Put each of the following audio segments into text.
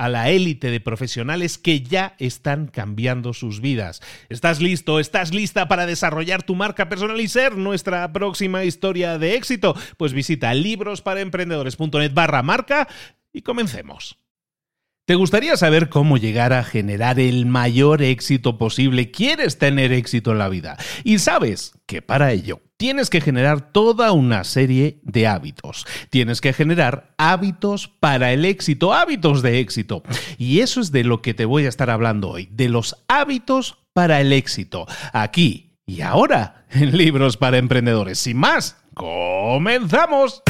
a la élite de profesionales que ya están cambiando sus vidas. ¿Estás listo? ¿Estás lista para desarrollar tu marca personal y ser nuestra próxima historia de éxito? Pues visita librosparaemprendedores.net barra marca y comencemos. ¿Te gustaría saber cómo llegar a generar el mayor éxito posible? ¿Quieres tener éxito en la vida? Y sabes que para ello tienes que generar toda una serie de hábitos. Tienes que generar hábitos para el éxito, hábitos de éxito. Y eso es de lo que te voy a estar hablando hoy, de los hábitos para el éxito. Aquí y ahora en Libros para Emprendedores. Sin más, comenzamos.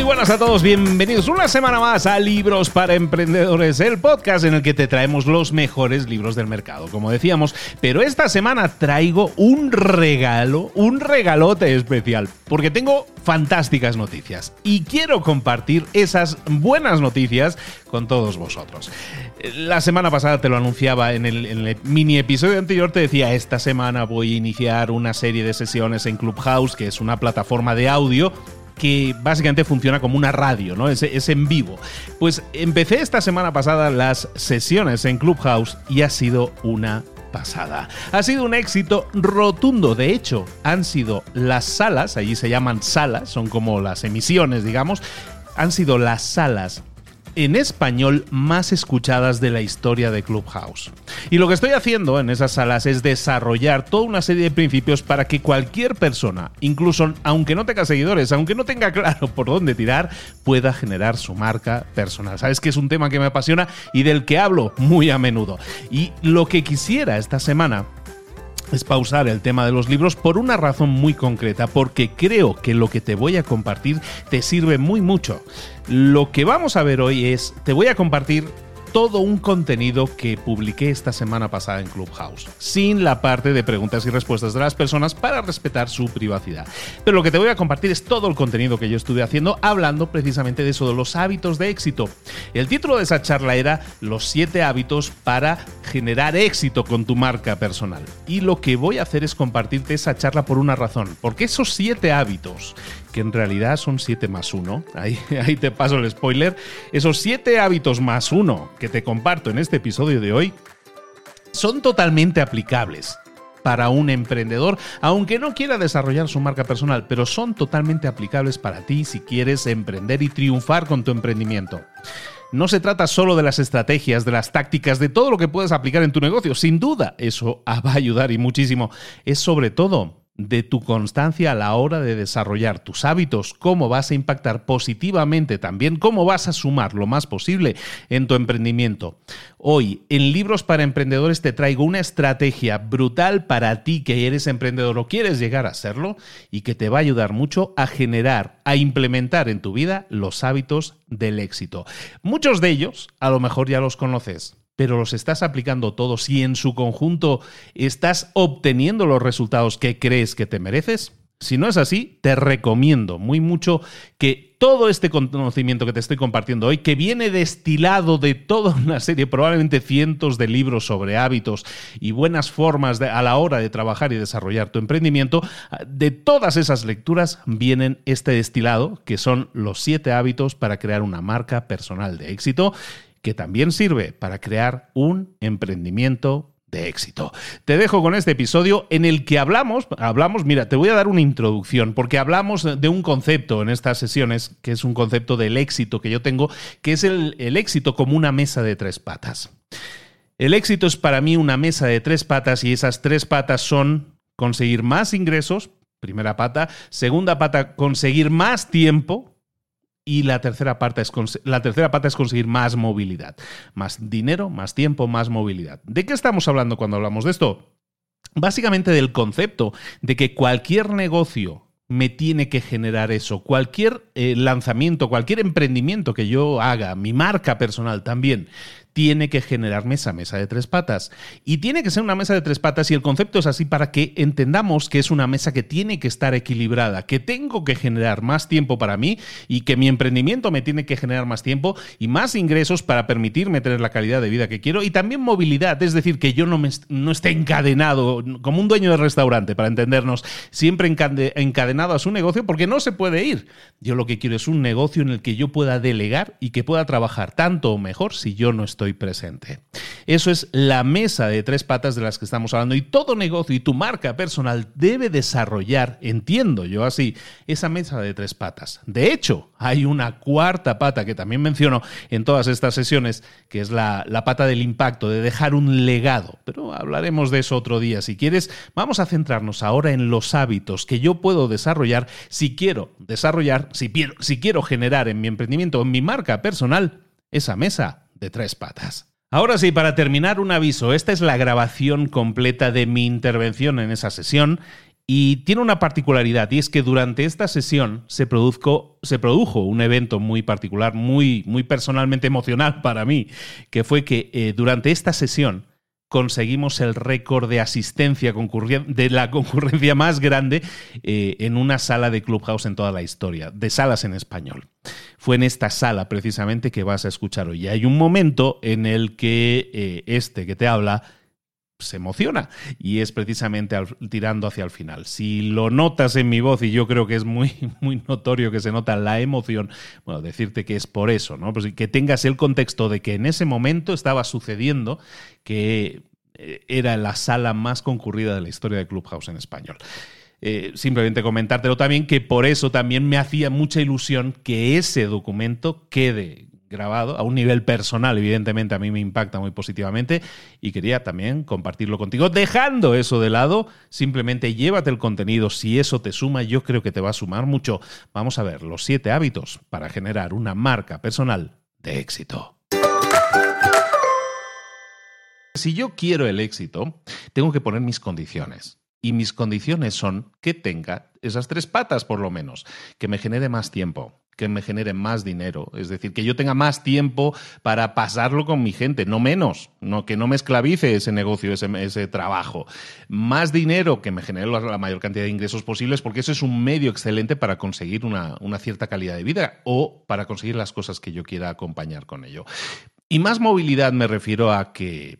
Muy buenas a todos, bienvenidos una semana más a Libros para Emprendedores, el podcast en el que te traemos los mejores libros del mercado, como decíamos. Pero esta semana traigo un regalo, un regalote especial, porque tengo fantásticas noticias y quiero compartir esas buenas noticias con todos vosotros. La semana pasada te lo anunciaba en el, en el, mini episodio anterior, te decía, esta semana voy a iniciar una serie de sesiones en Clubhouse, que es una plataforma de audio que básicamente funciona como una radio, ¿no? Es, es, en vivo. Pues empecé esta semana pasada las sesiones en Clubhouse y ha sido una pasada. Ha sido un éxito rotundo. De hecho, han sido las salas, allí se llaman salas, son como las emisiones, digamos, han sido las salas en español más escuchadas de la historia de Clubhouse. Y lo que estoy haciendo en esas salas es desarrollar toda una serie de principios para que cualquier persona, incluso aunque no tenga seguidores, aunque no tenga claro por dónde tirar, pueda generar su marca personal. Sabes que es un tema que me apasiona y del que hablo muy a menudo. Y lo que quisiera esta semana es pausar el tema de los libros por una razón muy concreta, porque creo que lo que te voy a compartir te sirve muy mucho. Lo que vamos a ver hoy es, te voy a compartir todo un contenido que publiqué esta semana pasada en Clubhouse, sin la parte de preguntas y respuestas de las personas para respetar su privacidad. Pero lo que te voy a compartir es todo el contenido que yo estuve haciendo hablando precisamente de eso, de los hábitos de éxito. El título de esa charla era Los 7 hábitos para generar éxito con tu marca personal. Y lo que voy a hacer es compartirte esa charla por una razón, porque esos 7 hábitos que en realidad son 7 más 1. Ahí, ahí, te paso el spoiler. Esos 7 hábitos más 1 que te comparto en este episodio de hoy son totalmente aplicables para un emprendedor, aunque no quiera desarrollar su marca personal, pero son totalmente aplicables para ti si quieres emprender y triunfar con tu emprendimiento. No se trata solo de las estrategias, de las tácticas, de todo lo que puedes aplicar en tu negocio. Sin duda, eso va a ayudar y muchísimo. Es sobre todo de tu constancia a la hora de desarrollar tus hábitos, cómo vas a impactar positivamente también, cómo vas a sumar lo más posible en tu emprendimiento. Hoy, en Libros para Emprendedores, te traigo una estrategia brutal para ti que eres emprendedor o quieres llegar a serlo y que te va a ayudar mucho a generar, a implementar en tu vida los hábitos del éxito. Muchos de ellos, a lo mejor ya los conoces pero los estás aplicando todos y en su conjunto estás obteniendo los resultados que crees que te mereces? Si no es así, te recomiendo muy mucho que todo este conocimiento que te estoy compartiendo hoy, que viene destilado de toda una serie, probablemente cientos de libros sobre hábitos y buenas formas a la hora de trabajar y desarrollar tu emprendimiento, de todas esas lecturas vienen este destilado, que son los siete hábitos para crear una marca personal de éxito que también sirve para crear un emprendimiento de éxito. Te dejo con este episodio en el que hablamos, hablamos, mira, te voy a dar una introducción, porque hablamos de un concepto en estas sesiones, que es un concepto del éxito que yo tengo, que es el, éxito como una mesa de tres patas. El éxito es para mí una mesa de tres patas y esas tres patas son conseguir más ingresos, primera pata, segunda pata, conseguir más tiempo, y la tercera, parte es la tercera pata es conseguir más movilidad. Más dinero, más tiempo, más movilidad. ¿De qué estamos hablando cuando hablamos de esto? Básicamente del concepto de que cualquier negocio me tiene que generar eso. Cualquier eh, lanzamiento, cualquier emprendimiento que yo haga, mi marca personal también, tiene que generarme esa mesa de tres patas. Y tiene que ser una mesa de tres patas y el concepto es así para que entendamos que es una mesa que tiene que estar equilibrada, que tengo que generar más tiempo para mí y que mi emprendimiento me tiene que generar más tiempo y más ingresos para permitirme tener la calidad de vida que quiero y también movilidad, es decir, que yo no, me, no esté encadenado como un dueño de restaurante, para entendernos, siempre encadenado a su negocio porque no se puede ir. Yo lo que quiero es un negocio en el que yo pueda delegar y que pueda trabajar tanto o mejor si yo no estoy estoy presente. Eso es la mesa de tres patas de las que estamos hablando y todo negocio y tu marca personal debe desarrollar, entiendo yo así, esa mesa de tres patas. De hecho, hay una cuarta pata que también menciono en todas estas sesiones, que es la, la pata del impacto, de dejar un legado. Pero hablaremos de eso otro día. Si quieres, vamos a centrarnos ahora en los hábitos que yo puedo desarrollar si quiero desarrollar, si, si quiero generar en mi emprendimiento, en mi marca personal, esa mesa de tres patas. Ahora sí, para terminar, un aviso. Esta es la grabación completa de mi intervención en esa sesión y tiene una particularidad y es que durante esta sesión se, produjo un evento muy particular, muy, muy personalmente emocional para mí, que fue que eh, durante esta sesión conseguimos el récord de asistencia de la concurrencia más grande eh, en una sala de Clubhouse en toda la historia, de salas en español. Fue en esta sala precisamente que vas a escuchar hoy. Y hay un momento en el que eh, este que te habla se emociona y es precisamente tirando hacia el final. Si lo notas en mi voz y yo creo que es muy muy notorio que se nota la emoción, bueno, decirte que es por eso, ¿no? Pues que tengas el contexto de que en ese momento estaba sucediendo que eh, era la sala más concurrida de la historia de Clubhouse en español. Eh, simplemente comentártelo también que por eso también me hacía mucha ilusión que ese documento quede grabado a un nivel personal, evidentemente a mí me impacta muy positivamente y quería también compartirlo contigo. Dejando eso de lado, simplemente llévate el contenido, si eso te suma, yo creo que te va a sumar mucho. Vamos a ver los siete hábitos para generar una marca personal de éxito. Si yo quiero el éxito, tengo que poner mis condiciones. Y mis condiciones son que tenga esas tres patas por lo menos, que me genere más tiempo, que me genere más dinero, es decir, que yo tenga más tiempo para pasarlo con mi gente, no menos, no, que no me esclavice ese negocio, ese, trabajo. Más dinero, que me genere la, mayor cantidad de ingresos posibles, porque eso es un medio excelente para conseguir una, una cierta calidad de vida o para conseguir las cosas que yo quiera acompañar con ello. Y más movilidad me refiero a que,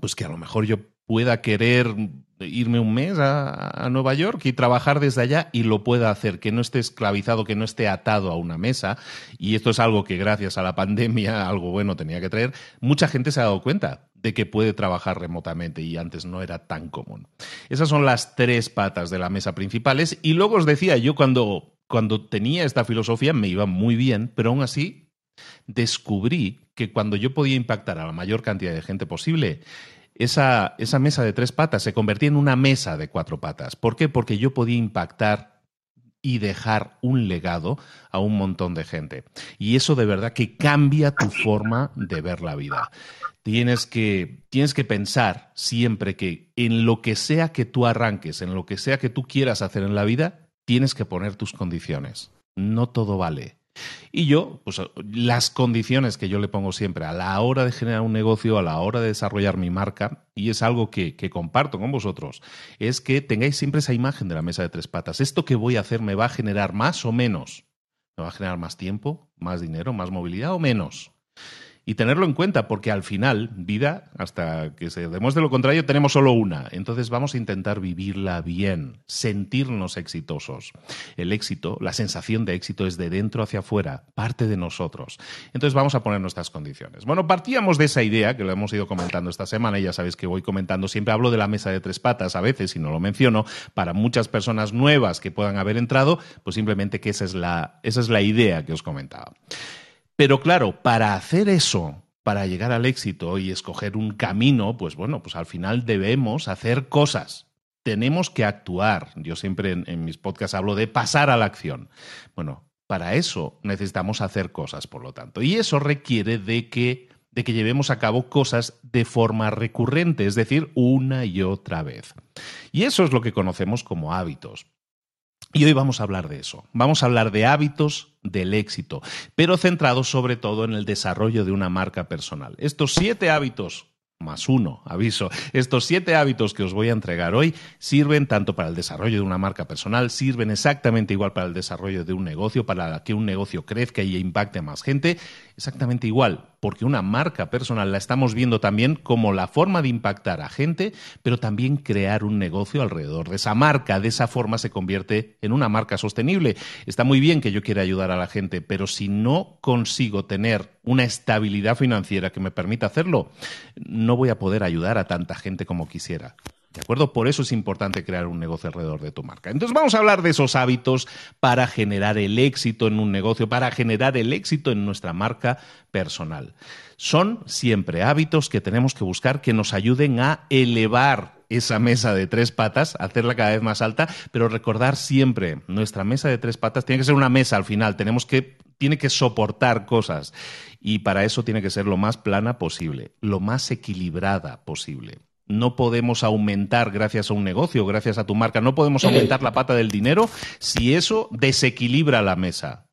pues que a lo mejor yo pueda querer irme un mes a, Nueva York y trabajar desde allá y lo pueda hacer, que no esté esclavizado, que no esté atado a una mesa. Y esto es algo que gracias a la pandemia, algo bueno tenía que traer, mucha gente se ha dado cuenta de que puede trabajar remotamente y antes no era tan común. Esas son las tres patas de la mesa principales y luego os decía, yo cuando, cuando tenía esta filosofía me iba muy bien, pero aún así descubrí que cuando yo podía impactar a la mayor cantidad de gente posible, esa, esa mesa de tres patas se convertía en una mesa de cuatro patas. ¿Por qué? Porque yo podía impactar y dejar un legado a un montón de gente. Y eso de verdad que cambia tu forma de ver la vida. Tienes que, tienes que pensar siempre que en lo que sea que tú arranques, en lo que sea que tú quieras hacer en la vida, tienes que poner tus condiciones. No todo vale. Y yo, pues las condiciones que yo le pongo siempre a la hora de generar un negocio, a la hora de desarrollar mi marca, y es algo que, que, comparto con vosotros, es que tengáis siempre esa imagen de la mesa de tres patas. Esto que voy a hacer me va a generar más o menos. ¿Me va a generar más tiempo, más dinero, más movilidad o menos? Y tenerlo en cuenta, porque al final, vida, hasta que se demuestre lo contrario, tenemos solo una. Entonces vamos a intentar vivirla bien, sentirnos exitosos. El éxito, la sensación de éxito es de dentro hacia afuera, parte de nosotros. Entonces vamos a poner nuestras condiciones. Bueno, partíamos de esa idea que lo hemos ido comentando esta semana y ya sabéis que voy comentando, siempre hablo de la mesa de tres patas a veces y no lo menciono, para muchas personas nuevas que puedan haber entrado, pues simplemente que esa es la, esa es la idea que os comentaba. Pero claro, para hacer eso, para llegar al éxito y escoger un camino, pues bueno, pues al final debemos hacer cosas. Tenemos que actuar. Yo siempre en, mis podcasts hablo de pasar a la acción. Bueno, para eso necesitamos hacer cosas, por lo tanto. Y eso requiere de que, de que llevemos a cabo cosas de forma recurrente, es decir, una y otra vez. Y eso es lo que conocemos como hábitos. Y hoy vamos a hablar de eso. Vamos a hablar de hábitos del éxito, pero centrados sobre todo en el desarrollo de una marca personal. Estos siete hábitos más uno, aviso. Estos siete hábitos que os voy a entregar hoy sirven tanto para el desarrollo de una marca personal, sirven exactamente igual para el desarrollo de un negocio, para que un negocio crezca y impacte a más gente, exactamente igual, porque una marca personal la estamos viendo también como la forma de impactar a gente, pero también crear un negocio alrededor de esa marca. De esa forma se convierte en una marca sostenible. Está muy bien que yo quiera ayudar a la gente, pero si no consigo tener una estabilidad financiera que me permita hacerlo, no voy a poder ayudar a tanta gente como quisiera. ¿De acuerdo? Por eso es importante crear un negocio alrededor de tu marca. Entonces vamos a hablar de esos hábitos para generar el éxito en un negocio, para generar el éxito en nuestra marca personal. Son siempre hábitos que tenemos que buscar que nos ayuden a elevar esa mesa de tres patas, hacerla cada vez más alta, pero recordar siempre, nuestra mesa de tres patas tiene que ser una mesa al final, tenemos que tiene que soportar cosas y para eso tiene que ser lo más plana posible, lo más equilibrada posible. No podemos aumentar gracias a un negocio, gracias a tu marca, no podemos aumentar la pata del dinero si eso desequilibra la mesa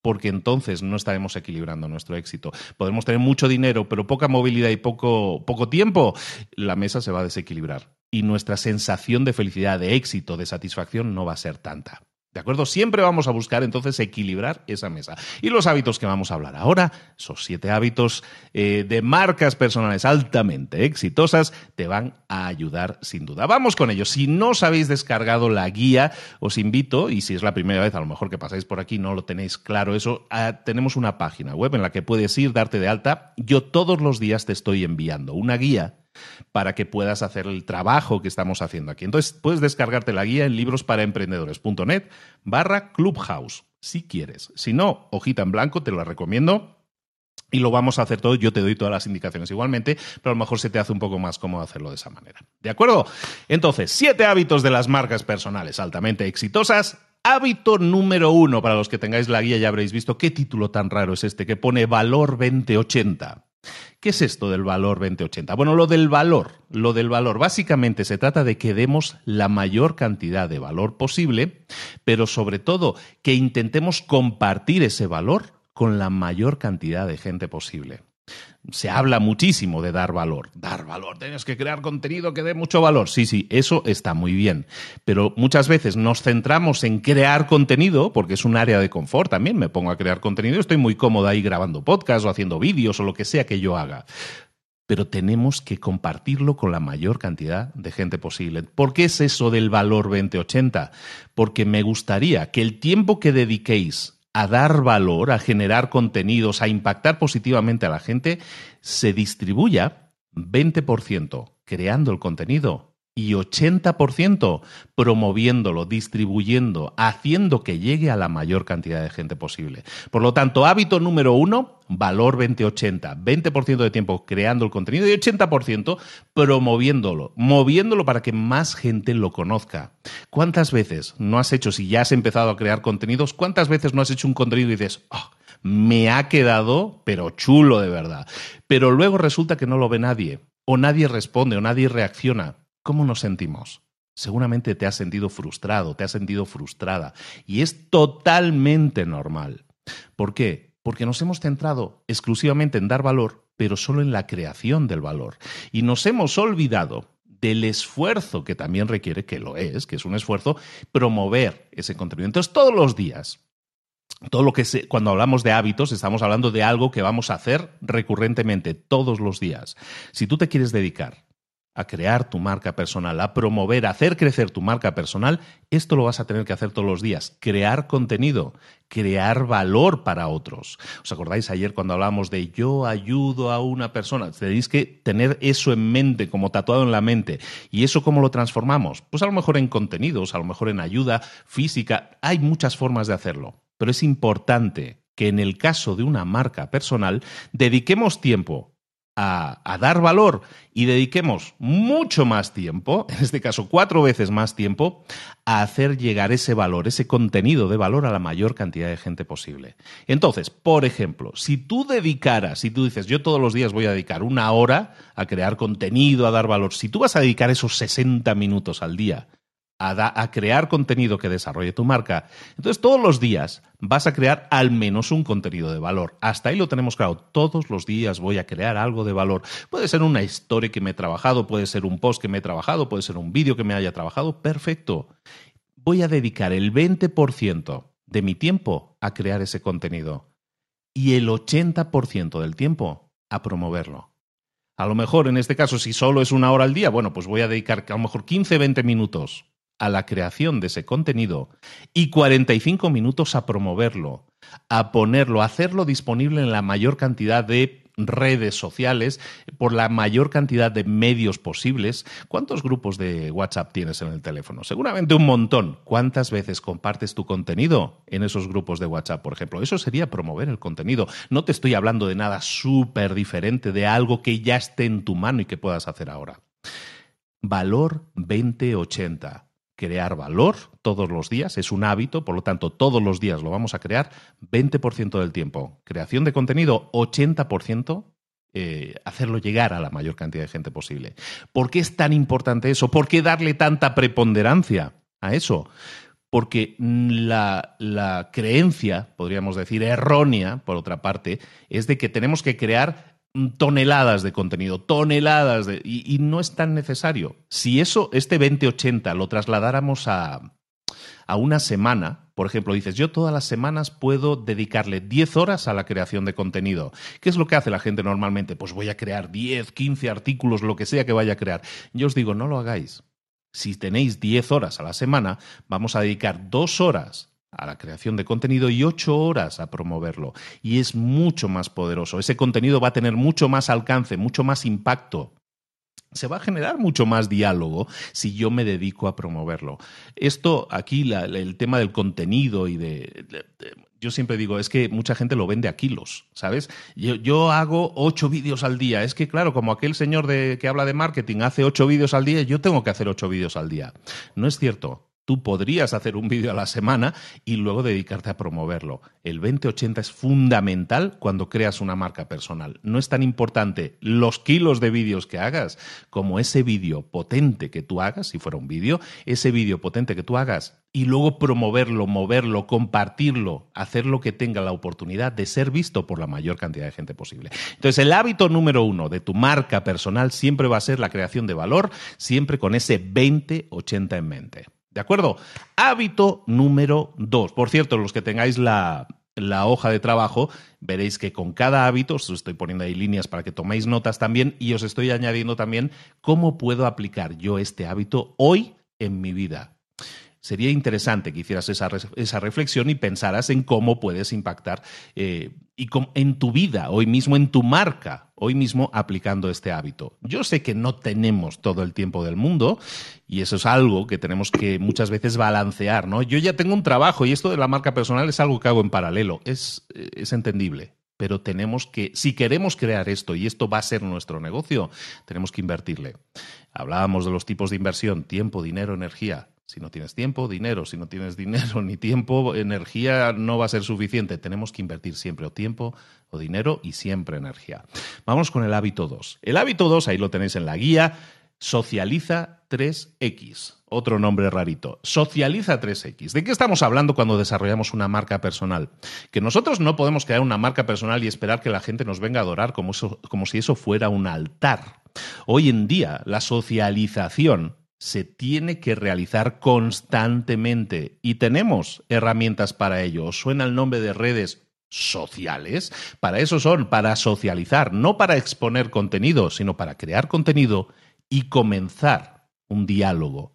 porque entonces no estaremos equilibrando nuestro éxito. Podemos tener mucho dinero, pero poca movilidad y poco, poco tiempo, la mesa se va a desequilibrar y nuestra sensación de felicidad, de éxito, de satisfacción no va a ser tanta. ¿De acuerdo? Siempre vamos a buscar entonces equilibrar esa mesa. Y los hábitos que vamos a hablar ahora, esos siete hábitos eh, de marcas personales altamente exitosas, te van a ayudar sin duda. Vamos con ellos. Si no os habéis descargado la guía, os invito, y si es la primera vez, a lo mejor que pasáis por aquí, no lo tenéis claro eso, tenemos una página web en la que puedes ir, darte de alta. Yo todos los días te estoy enviando una guía para que puedas hacer el trabajo que estamos haciendo aquí. Entonces, puedes descargarte la guía en librosparaemprendedores.net barra Clubhouse, si quieres. Si no, hojita en blanco, te lo recomiendo. Y lo vamos a hacer todo, yo te doy todas las indicaciones igualmente, pero a lo mejor se te hace un poco más cómodo hacerlo de esa manera. ¿De acuerdo? Entonces, siete hábitos de las marcas personales altamente exitosas. Hábito número uno, para los que tengáis la guía ya habréis visto qué título tan raro es este que pone Valor 2080. ¿Qué es esto del valor 2080? Bueno, lo del valor, lo del valor, básicamente se trata de que demos la mayor cantidad de valor posible, pero sobre todo que intentemos compartir ese valor con la mayor cantidad de gente posible se habla muchísimo de dar valor. Dar valor, tienes que crear contenido que dé mucho valor. Sí, sí, eso está muy bien. Pero muchas veces nos centramos en crear contenido, porque es un área de confort también. Me pongo a crear contenido, estoy muy cómoda ahí grabando podcast o haciendo vídeos o lo que sea que yo haga. Pero tenemos que compartirlo con la mayor cantidad de gente posible. ¿Por qué es eso del valor 2080? Porque me gustaría que el tiempo que dediquéis a dar valor, a generar contenidos, a impactar positivamente a la gente, se distribuya 20% creando el contenido y 80% promoviéndolo, distribuyendo, haciendo que llegue a la mayor cantidad de gente posible. Por lo tanto, hábito número uno, valor 20-80, 20%, de tiempo creando el contenido y 80% promoviéndolo, moviéndolo para que más gente lo conozca. ¿Cuántas veces no has hecho, si ya has empezado a crear contenidos, cuántas veces no has hecho un contenido y dices, oh, me ha quedado, pero chulo de verdad. Pero luego resulta que no lo ve nadie, o nadie responde, o nadie reacciona. ¿Cómo nos sentimos? Seguramente te has sentido frustrado, te has sentido frustrada. Y es totalmente normal. ¿Por qué? Porque nos hemos centrado exclusivamente en dar valor, pero solo en la creación del valor. Y nos hemos olvidado del esfuerzo que también requiere, que lo es, que es un esfuerzo, promover ese contenido. Entonces, todos los días, todo lo que cuando hablamos de hábitos, estamos hablando de algo que vamos a hacer recurrentemente, todos los días. Si tú te quieres dedicar a crear tu marca personal, a promover, a hacer crecer tu marca personal, esto lo vas a tener que hacer todos los días. Crear contenido, crear valor para otros. ¿Os acordáis ayer cuando hablábamos de yo ayudo a una persona? Tenéis que tener eso en mente, como tatuado en la mente. ¿Y eso cómo lo transformamos? Pues a lo mejor en contenidos, a lo mejor en ayuda física. Hay muchas formas de hacerlo, pero es importante que en el caso de una marca personal dediquemos tiempo a, dar valor y dediquemos mucho más tiempo, en este caso cuatro veces más tiempo, a hacer llegar ese valor, ese contenido de valor a la mayor cantidad de gente posible. Entonces, por ejemplo, si tú dedicaras, si tú dices, yo todos los días voy a dedicar una hora a crear contenido, a dar valor, si tú vas a dedicar esos 60 minutos al día a, crear contenido que desarrolle tu marca. Entonces, todos los días vas a crear al menos un contenido de valor. Hasta ahí lo tenemos claro. Todos los días voy a crear algo de valor. Puede ser una historia que me he trabajado, puede ser un post que me he trabajado, puede ser un vídeo que me haya trabajado. Perfecto. Voy a dedicar el 20% de mi tiempo a crear ese contenido y el 80% del tiempo a promoverlo. A lo mejor en este caso, si solo es una hora al día, bueno, pues voy a dedicar a lo mejor 15, 20 minutos a la creación de ese contenido y 45 minutos a promoverlo, a ponerlo, a hacerlo disponible en la mayor cantidad de redes sociales, por la mayor cantidad de medios posibles. ¿Cuántos grupos de WhatsApp tienes en el teléfono? Seguramente un montón. ¿Cuántas veces compartes tu contenido en esos grupos de WhatsApp, por ejemplo? Eso sería promover el contenido. No te estoy hablando de nada súper diferente, de algo que ya esté en tu mano y que puedas hacer ahora. Valor 2080 crear valor todos los días, es un hábito, por lo tanto todos los días lo vamos a crear 20% del tiempo. Creación de contenido 80%. Eh, hacerlo llegar a la mayor cantidad de gente posible. ¿Por qué es tan importante eso? ¿Por qué darle tanta preponderancia a eso? Porque la, la creencia, podríamos decir errónea, por otra parte, es de que tenemos que crear toneladas de contenido, toneladas de... Y, no es tan necesario. Si eso, este 2080, lo trasladáramos a, a una semana, por ejemplo, dices, yo todas las semanas puedo dedicarle 10 horas a la creación de contenido. ¿Qué es lo que hace la gente normalmente? Pues voy a crear 10, 15 artículos, lo que sea que vaya a crear. Yo os digo, no lo hagáis. Si tenéis 10 horas a la semana, vamos a dedicar dos horas a la creación de contenido y ocho horas a promoverlo. Y es mucho más poderoso. Ese contenido va a tener mucho más alcance, mucho más impacto. Se va a generar mucho más diálogo si yo me dedico a promoverlo. Esto aquí, el tema del contenido y de, yo siempre digo, es que mucha gente lo vende a kilos, ¿sabes? Yo, yo hago ocho vídeos al día. Es que, claro, como aquel señor de, que habla de marketing hace ocho vídeos al día, yo tengo que hacer ocho vídeos al día. No es cierto. Tú podrías hacer un vídeo a la semana y luego dedicarte a promoverlo. El 2080 es fundamental cuando creas una marca personal. No es tan importante los kilos de vídeos que hagas como ese vídeo potente que tú hagas, si fuera un vídeo, ese vídeo potente que tú hagas y luego promoverlo, moverlo, compartirlo, hacer lo que tenga la oportunidad de ser visto por la mayor cantidad de gente posible. Entonces, el hábito número uno de tu marca personal siempre va a ser la creación de valor, siempre con ese 2080 en mente. ¿De acuerdo? Hábito número dos. Por cierto, los que tengáis la, hoja de trabajo, veréis que con cada hábito, os estoy poniendo ahí líneas para que toméis notas también y os estoy añadiendo también cómo puedo aplicar yo este hábito hoy en mi vida. Sería interesante que hicieras esa, esa reflexión y pensaras en cómo puedes impactar eh, y en tu vida, hoy mismo en tu marca hoy mismo aplicando este hábito. Yo sé que no tenemos todo el tiempo del mundo y eso es algo que tenemos que muchas veces balancear, ¿no? Yo ya tengo un trabajo y esto de la marca personal es algo que hago en paralelo, es, es entendible. Pero tenemos que, si queremos crear esto y esto va a ser nuestro negocio, tenemos que invertirle. Hablábamos de los tipos de inversión, tiempo, dinero, energía. Si no tienes tiempo, dinero. Si no tienes dinero ni tiempo, energía no va a ser suficiente. Tenemos que invertir siempre o tiempo o dinero y siempre energía. Vamos con el hábito 2. El hábito 2, ahí lo tenéis en la guía, socializa 3X. Otro nombre rarito. Socializa 3X. ¿De qué estamos hablando cuando desarrollamos una marca personal? Que nosotros no podemos crear una marca personal y esperar que la gente nos venga a adorar como, como si eso fuera un altar. Hoy en día, la socialización se tiene que realizar constantemente y tenemos herramientas para ello. suena el nombre de redes sociales? Para eso son, para socializar, no para exponer contenido, sino para crear contenido y comenzar un diálogo.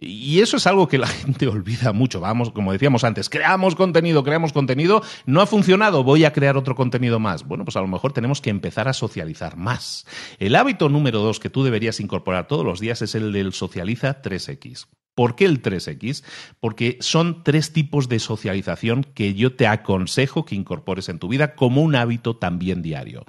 Y eso es algo que la gente olvida mucho. Vamos, como decíamos antes, creamos contenido, creamos contenido, no ha funcionado, voy a crear otro contenido más. Bueno, pues a lo mejor tenemos que empezar a socializar más. El hábito número dos que tú deberías incorporar todos los días es el del socializa 3X. ¿Por qué el 3X? Porque son tres tipos de socialización que yo te aconsejo que incorpores en tu vida como un hábito también diario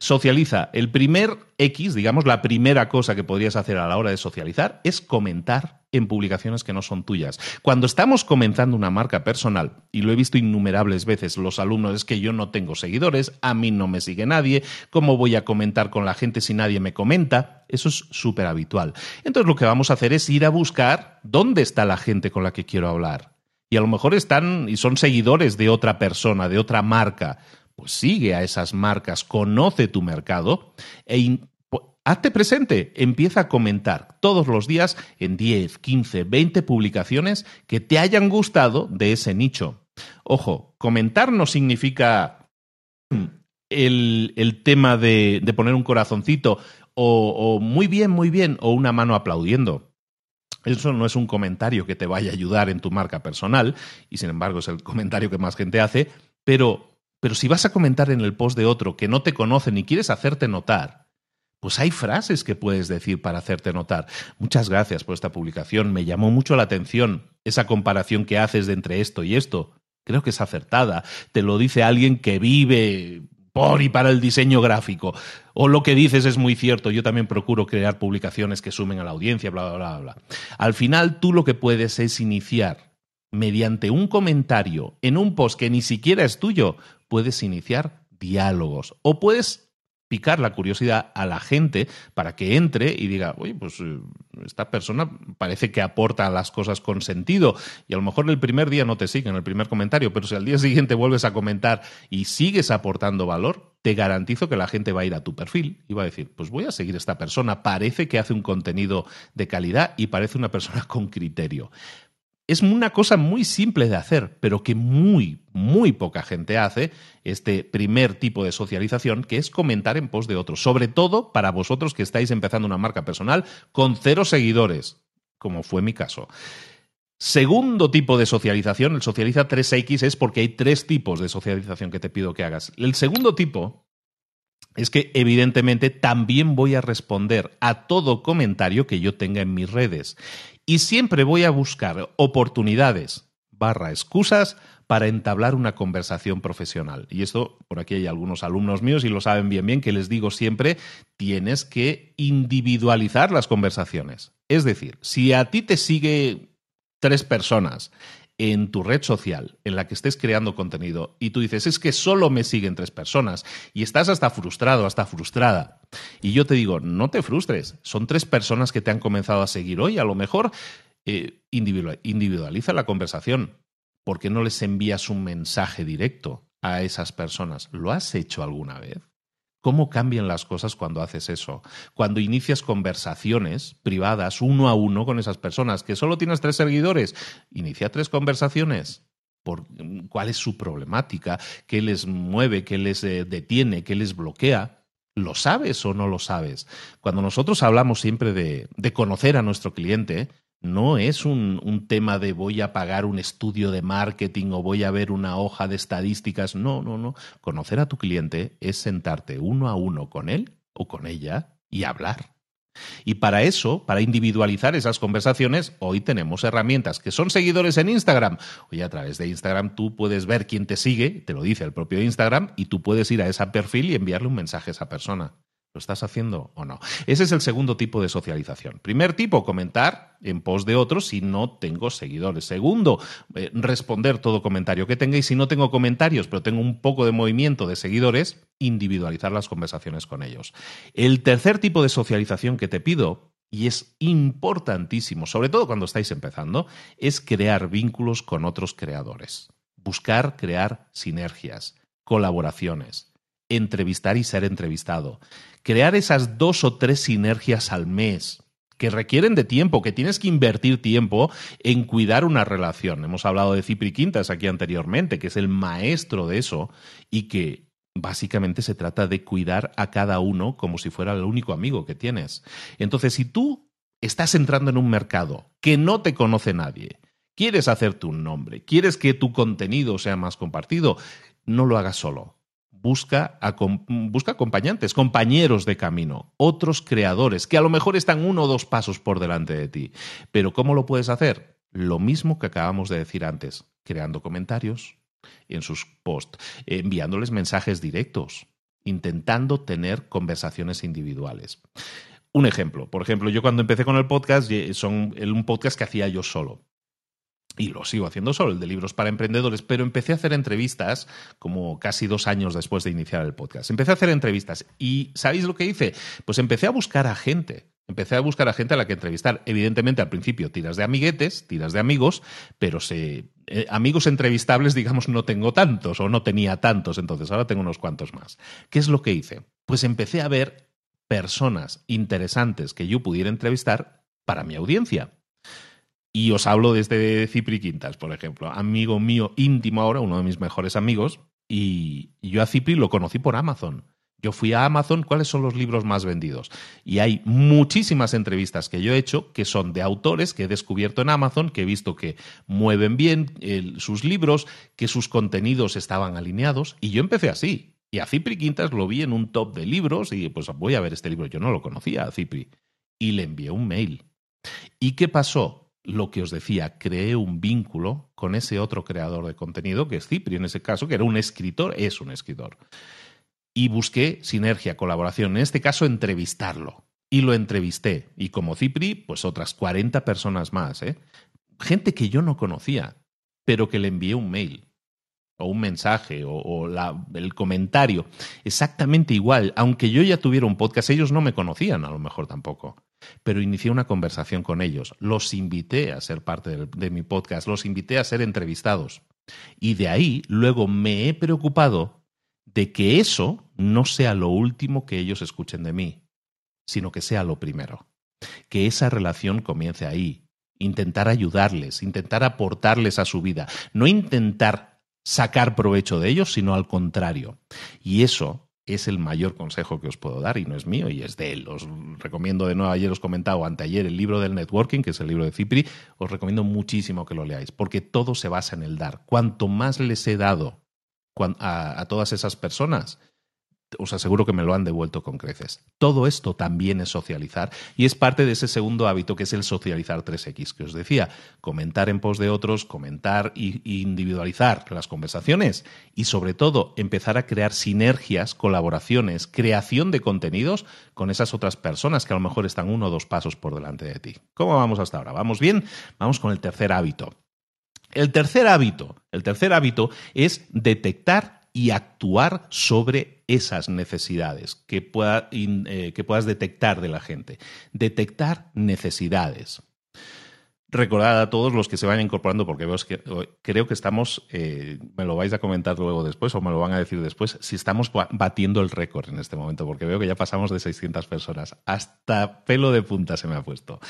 socializa. El primer X, digamos, la primera cosa que podrías hacer a la hora de socializar es comentar en publicaciones que no son tuyas. Cuando estamos comenzando una marca personal, y lo he visto innumerables veces, los alumnos es que yo no tengo seguidores, a mí no me sigue nadie, ¿cómo voy a comentar con la gente si nadie me comenta? Eso es súper habitual. Entonces lo que vamos a hacer es ir a buscar dónde está la gente con la que quiero hablar. Y a lo mejor están y son seguidores de otra persona, de otra marca pues sigue a esas marcas, conoce tu mercado e hazte presente, empieza a comentar todos los días en 10, 15, 20 publicaciones que te hayan gustado de ese nicho. Ojo, comentar no significa el, tema de, poner un corazoncito o, o muy bien, muy bien, o una mano aplaudiendo. Eso no es un comentario que te vaya a ayudar en tu marca personal, y sin embargo es el comentario que más gente hace, pero pero si vas a comentar en el post de otro que no te conoce ni quieres hacerte notar, pues hay frases que puedes decir para hacerte notar. Muchas gracias por esta publicación. Me llamó mucho la atención esa comparación que haces de entre esto y esto. Creo que es acertada. Te lo dice alguien que vive por y para el diseño gráfico. O lo que dices es muy cierto. Yo también procuro crear publicaciones que sumen a la audiencia, bla, bla, bla, bla. Al final tú lo que puedes es iniciar mediante un comentario en un post que ni siquiera es tuyo, puedes iniciar diálogos o puedes picar la curiosidad a la gente para que entre y diga, oye, pues eh, esta persona parece que aporta las cosas con sentido y a lo mejor el primer día no te sigue en el primer comentario, pero si al día siguiente vuelves a comentar y sigues aportando valor, te garantizo que la gente va a ir a tu perfil y va a decir, pues voy a seguir a esta persona, parece que hace un contenido de calidad y parece una persona con criterio es una cosa muy simple de hacer, pero que muy, muy poca gente hace, este primer tipo de socialización, que es comentar en pos de otros, sobre todo para vosotros que estáis empezando una marca personal con cero seguidores, como fue mi caso. Segundo tipo de socialización, el socializa 3X, es porque hay tres tipos de socialización que te pido que hagas. El segundo tipo es que evidentemente también voy a responder a todo comentario que yo tenga en mis redes y siempre voy a buscar oportunidades barra excusas para entablar una conversación profesional. Y esto, por aquí hay algunos alumnos míos y lo saben bien bien, que les digo siempre, tienes que individualizar las conversaciones. Es decir, si a ti te sigue tres personas en tu red social en la que estés creando contenido y tú dices, es que solo me siguen tres personas y estás hasta frustrado, hasta frustrada. Y yo te digo, no te frustres, son tres personas que te han comenzado a seguir hoy, a lo mejor eh, individualiza la conversación. ¿Por qué no les envías un mensaje directo a esas personas? ¿Lo has hecho alguna vez? ¿Cómo cambian las cosas cuando haces eso? Cuando inicias conversaciones privadas uno a uno con esas personas, que solo tienes tres seguidores, inicia tres conversaciones. Por, ¿Cuál es su problemática? ¿Qué les mueve? ¿Qué les eh, detiene? ¿Qué les bloquea? ¿Lo sabes o no lo sabes? Cuando nosotros hablamos siempre de, de conocer a nuestro cliente, No es un, tema de voy a pagar un estudio de marketing o voy a ver una hoja de estadísticas. No, no, no. Conocer a tu cliente es sentarte uno a uno con él o con ella y hablar. Y para eso, para individualizar esas conversaciones, hoy tenemos herramientas que son seguidores en Instagram. Oye, a través de Instagram tú puedes ver quién te sigue, te lo dice el propio Instagram, y tú puedes ir a ese perfil y enviarle un mensaje a esa persona. ¿Lo estás haciendo o no? Ese es el segundo tipo de socialización. Primer tipo, comentar en pos de otros si no tengo seguidores. Segundo, eh, responder todo comentario que tenga y si no tengo comentarios, pero tengo un poco de movimiento de seguidores, individualizar las conversaciones con ellos. El tercer tipo de socialización que te pido, y es importantísimo, sobre todo cuando estáis empezando, es crear vínculos con otros creadores. Buscar crear sinergias, colaboraciones, entrevistar y ser entrevistado crear esas dos o tres sinergias al mes que requieren de tiempo, que tienes que invertir tiempo en cuidar una relación. Hemos hablado de Cipri Quintas aquí anteriormente, que es el maestro de eso y que básicamente se trata de cuidar a cada uno como si fuera el único amigo que tienes. Entonces, si tú estás entrando en un mercado que no te conoce nadie, quieres hacerte un nombre, quieres que tu contenido sea más compartido, no lo hagas solo busca, busca acompañantes, compañeros de camino, otros creadores que a lo mejor están uno o dos pasos por delante de ti. Pero ¿cómo lo puedes hacer? Lo mismo que acabamos de decir antes, creando comentarios en sus posts, enviándoles mensajes directos, intentando tener conversaciones individuales. Un ejemplo, por ejemplo, yo cuando empecé con el podcast, son un podcast que hacía yo solo y lo sigo haciendo solo, el de libros para emprendedores, pero empecé a hacer entrevistas como casi dos años después de iniciar el podcast. Empecé a hacer entrevistas y ¿sabéis lo que hice? Pues empecé a buscar a gente. Empecé a buscar a gente a la que entrevistar. Evidentemente, al principio tiras de amiguetes, tiras de amigos, pero se, eh, amigos entrevistables, digamos, no tengo tantos o no tenía tantos, entonces ahora tengo unos cuantos más. ¿Qué es lo que hice? Pues empecé a ver personas interesantes que yo pudiera entrevistar para mi audiencia. Y os hablo desde Cipri Quintas, por ejemplo, amigo mío íntimo ahora, uno de mis mejores amigos, y yo a Cipri lo conocí por Amazon. Yo fui a Amazon, ¿cuáles son los libros más vendidos? Y hay muchísimas entrevistas que yo he hecho que son de autores que he descubierto en Amazon, que he visto que mueven bien sus libros, que sus contenidos estaban alineados, y yo empecé así. Y a Cipri Quintas lo vi en un top de libros y pues voy a ver este libro. Yo no lo conocía a Cipri. Y le envié un mail. ¿Y qué pasó? Lo que os decía, creé un vínculo con ese otro creador de contenido, que es Cipri en ese caso, que era un escritor, es un escritor. Y busqué sinergia, colaboración, en este caso entrevistarlo. Y lo entrevisté. Y como Cipri, pues otras 40 personas más. ¿eh? Gente que yo no conocía, pero que le envié un mail o un mensaje o, el comentario. Exactamente igual. Aunque yo ya tuviera un podcast, ellos no me conocían a lo mejor tampoco pero inicié una conversación con ellos, los invité a ser parte de, de, mi podcast, los invité a ser entrevistados. Y de ahí luego me he preocupado de que eso no sea lo último que ellos escuchen de mí, sino que sea lo primero. Que esa relación comience ahí, intentar ayudarles, intentar aportarles a su vida, no intentar sacar provecho de ellos, sino al contrario. Y eso es el mayor consejo que os puedo dar y no es mío y es de él. Os recomiendo de nuevo, ayer os comentaba, anteayer, el libro del networking, que es el libro de Cipri, os recomiendo muchísimo que lo leáis, porque todo se basa en el dar. Cuanto más les he dado a, a todas esas personas, os aseguro que me lo han devuelto con creces. Todo esto también es socializar y es parte de ese segundo hábito que es el socializar 3X que os decía, comentar en pos de otros, comentar e individualizar las conversaciones y sobre todo empezar a crear sinergias, colaboraciones, creación de contenidos con esas otras personas que a lo mejor están uno o dos pasos por delante de ti. ¿Cómo vamos hasta ahora? ¿Vamos bien? Vamos con el tercer hábito. El tercer hábito, el tercer hábito es detectar y actuar sobre esas necesidades que, eh, que puedas detectar de la gente. Detectar necesidades. Recordad a todos los que se vayan incorporando, porque veo que, creo que estamos, eh, me lo vais a comentar luego después o me lo van a decir después, si estamos batiendo el récord en este momento, porque veo que ya pasamos de 600 personas. Hasta pelo de punta se me ha puesto.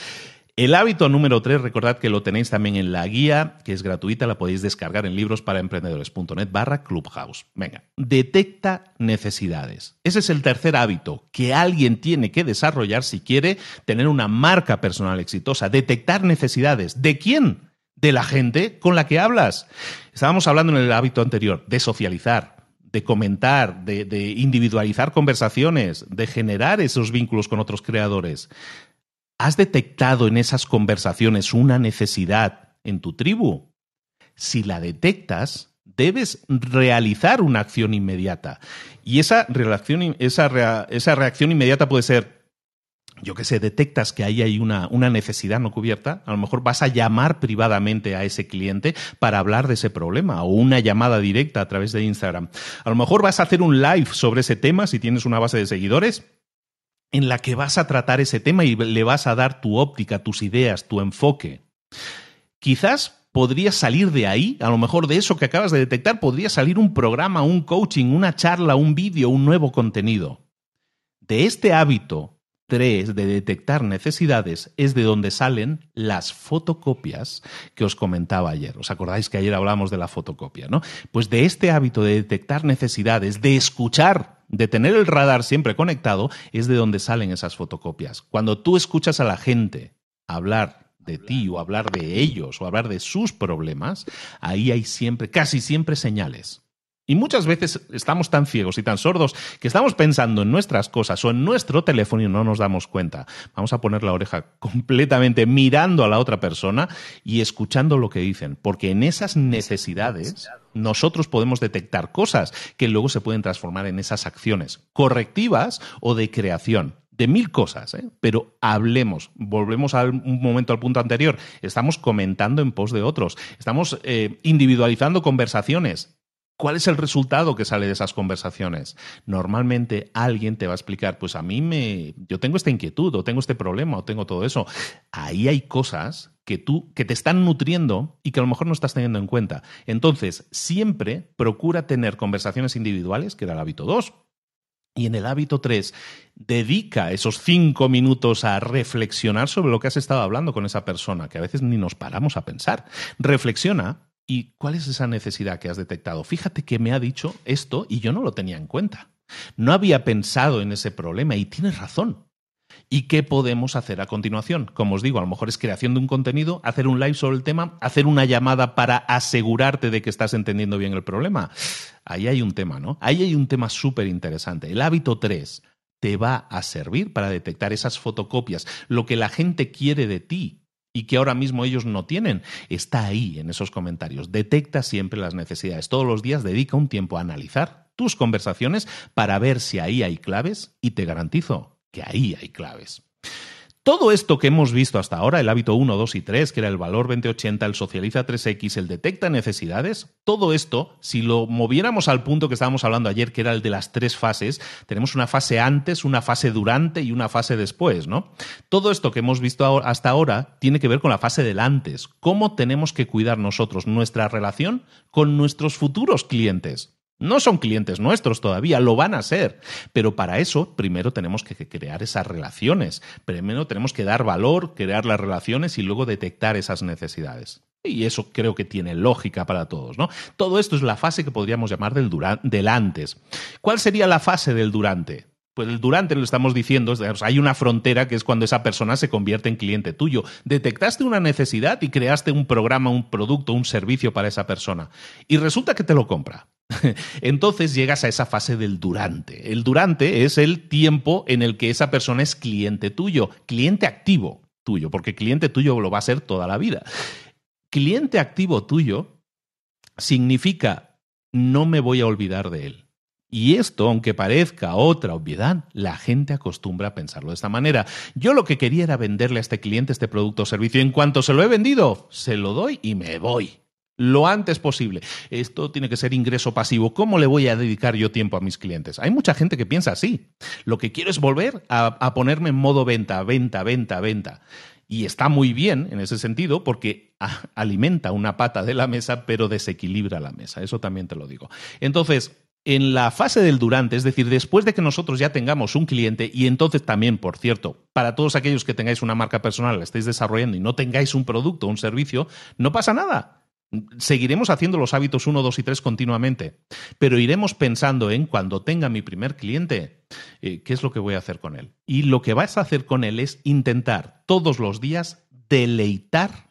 El hábito número tres, recordad que lo tenéis también en la guía, que es gratuita, la podéis descargar en librosparaemprendedores.net barra clubhouse. Venga, detecta necesidades. Ese es el tercer hábito que alguien tiene que desarrollar si quiere tener una marca personal exitosa. Detectar necesidades. ¿De quién? De la gente con la que hablas. Estábamos hablando en el hábito anterior de socializar, de comentar, de, individualizar conversaciones, de generar esos vínculos con otros creadores. ¿Has detectado en esas conversaciones una necesidad en tu tribu? Si la detectas, debes realizar una acción inmediata. Y esa reacción, esa, esa reacción inmediata puede ser, yo que sé, detectas que ahí hay una, una, necesidad no cubierta, a lo mejor vas a llamar privadamente a ese cliente para hablar de ese problema o una llamada directa a través de Instagram. A lo mejor vas a hacer un live sobre ese tema si tienes una base de seguidores en la que vas a tratar ese tema y le vas a dar tu óptica, tus ideas, tu enfoque. Quizás podría salir de ahí, a lo mejor de eso que acabas de detectar, podría salir un programa, un coaching, una charla, un vídeo, un nuevo contenido. De este hábito 3 de detectar necesidades es de donde salen las fotocopias que os comentaba ayer. ¿Os acordáis que ayer hablamos de la fotocopia, no? Pues de este hábito de detectar necesidades, de escuchar, de tener el radar siempre conectado, es de donde salen esas fotocopias. Cuando tú escuchas a la gente hablar de ti o hablar de ellos o hablar de sus problemas, ahí hay siempre, casi siempre señales. Y muchas veces estamos tan ciegos y tan sordos que estamos pensando en nuestras cosas o en nuestro teléfono y no nos damos cuenta. Vamos a poner la oreja completamente mirando a la otra persona y escuchando lo que dicen, porque en esas necesidades nosotros podemos detectar cosas que luego se pueden transformar en esas acciones correctivas o de creación de mil cosas, ¿eh? pero hablemos, volvemos a un momento al punto anterior, estamos comentando en pos de otros, estamos eh, individualizando conversaciones, ¿Cuál es el resultado que sale de esas conversaciones? Normalmente alguien te va a explicar, pues a mí me, yo tengo esta inquietud, o tengo este problema, o tengo todo eso. Ahí hay cosas que tú, que te están nutriendo y que a lo mejor no estás teniendo en cuenta. Entonces, siempre procura tener conversaciones individuales, que era el hábito 2. Y en el hábito 3, dedica esos cinco minutos a reflexionar sobre lo que has estado hablando con esa persona, que a veces ni nos paramos a pensar. Reflexiona ¿Y cuál es esa necesidad que has detectado? Fíjate que me ha dicho esto y yo no lo tenía en cuenta. No había pensado en ese problema y tienes razón. ¿Y qué podemos hacer a continuación? Como os digo, a lo mejor es creación de un contenido, hacer un live sobre el tema, hacer una llamada para asegurarte de que estás entendiendo bien el problema. Ahí hay un tema, ¿no? Ahí hay un tema súper interesante. El hábito 3 te va a servir para detectar esas fotocopias, lo que la gente quiere de ti, y que ahora mismo ellos no tienen, está ahí en esos comentarios. Detecta siempre las necesidades. Todos los días dedica un tiempo a analizar tus conversaciones para ver si ahí hay claves y te garantizo que ahí hay claves. Todo esto que hemos visto hasta ahora, el hábito 1, 2 y 3, que era el valor 2080, el socializa 3X, el detecta necesidades, todo esto, si lo moviéramos al punto que estábamos hablando ayer, que era el de las tres fases, tenemos una fase antes, una fase durante y una fase después, ¿no? Todo esto que hemos visto hasta ahora tiene que ver con la fase del antes, cómo tenemos que cuidar nosotros nuestra relación con nuestros futuros clientes. No son clientes nuestros todavía, lo van a ser. Pero para eso, primero tenemos que crear esas relaciones. Primero tenemos que dar valor, crear las relaciones y luego detectar esas necesidades. Y eso creo que tiene lógica para todos, ¿no? Todo esto es la fase que podríamos llamar del, del antes. ¿Cuál sería la fase del durante? Pues el durante lo estamos diciendo, hay una frontera que es cuando esa persona se convierte en cliente tuyo. Detectaste una necesidad y creaste un programa, un producto, un servicio para esa persona. Y resulta que te lo compra. Entonces llegas a esa fase del durante. El durante es el tiempo en el que esa persona es cliente tuyo, cliente activo tuyo, porque cliente tuyo lo va a ser toda la vida. Cliente activo tuyo significa no me voy a olvidar de él. Y esto, aunque parezca otra obviedad, la gente acostumbra a pensarlo de esta manera. Yo lo que quería era venderle a este cliente este producto o servicio. En cuanto se lo he vendido, se lo doy y me voy lo antes posible. Esto tiene que ser ingreso pasivo. ¿Cómo le voy a dedicar yo tiempo a mis clientes? Hay mucha gente que piensa así. Lo que quiero es volver a, ponerme en modo venta, venta, venta, venta. Y está muy bien en ese sentido porque alimenta una pata de la mesa, pero desequilibra la mesa. Eso también te lo digo. Entonces, en la fase del durante, es decir, después de que nosotros ya tengamos un cliente, y entonces también, por cierto, para todos aquellos que tengáis una marca personal, la estáis desarrollando y no tengáis un producto o un servicio, no pasa nada. Seguiremos haciendo los hábitos 1, 2 y 3 continuamente, pero iremos pensando en cuando tenga mi primer cliente, eh, ¿qué es lo que voy a hacer con él? Y lo que vas a hacer con él es intentar todos los días deleitar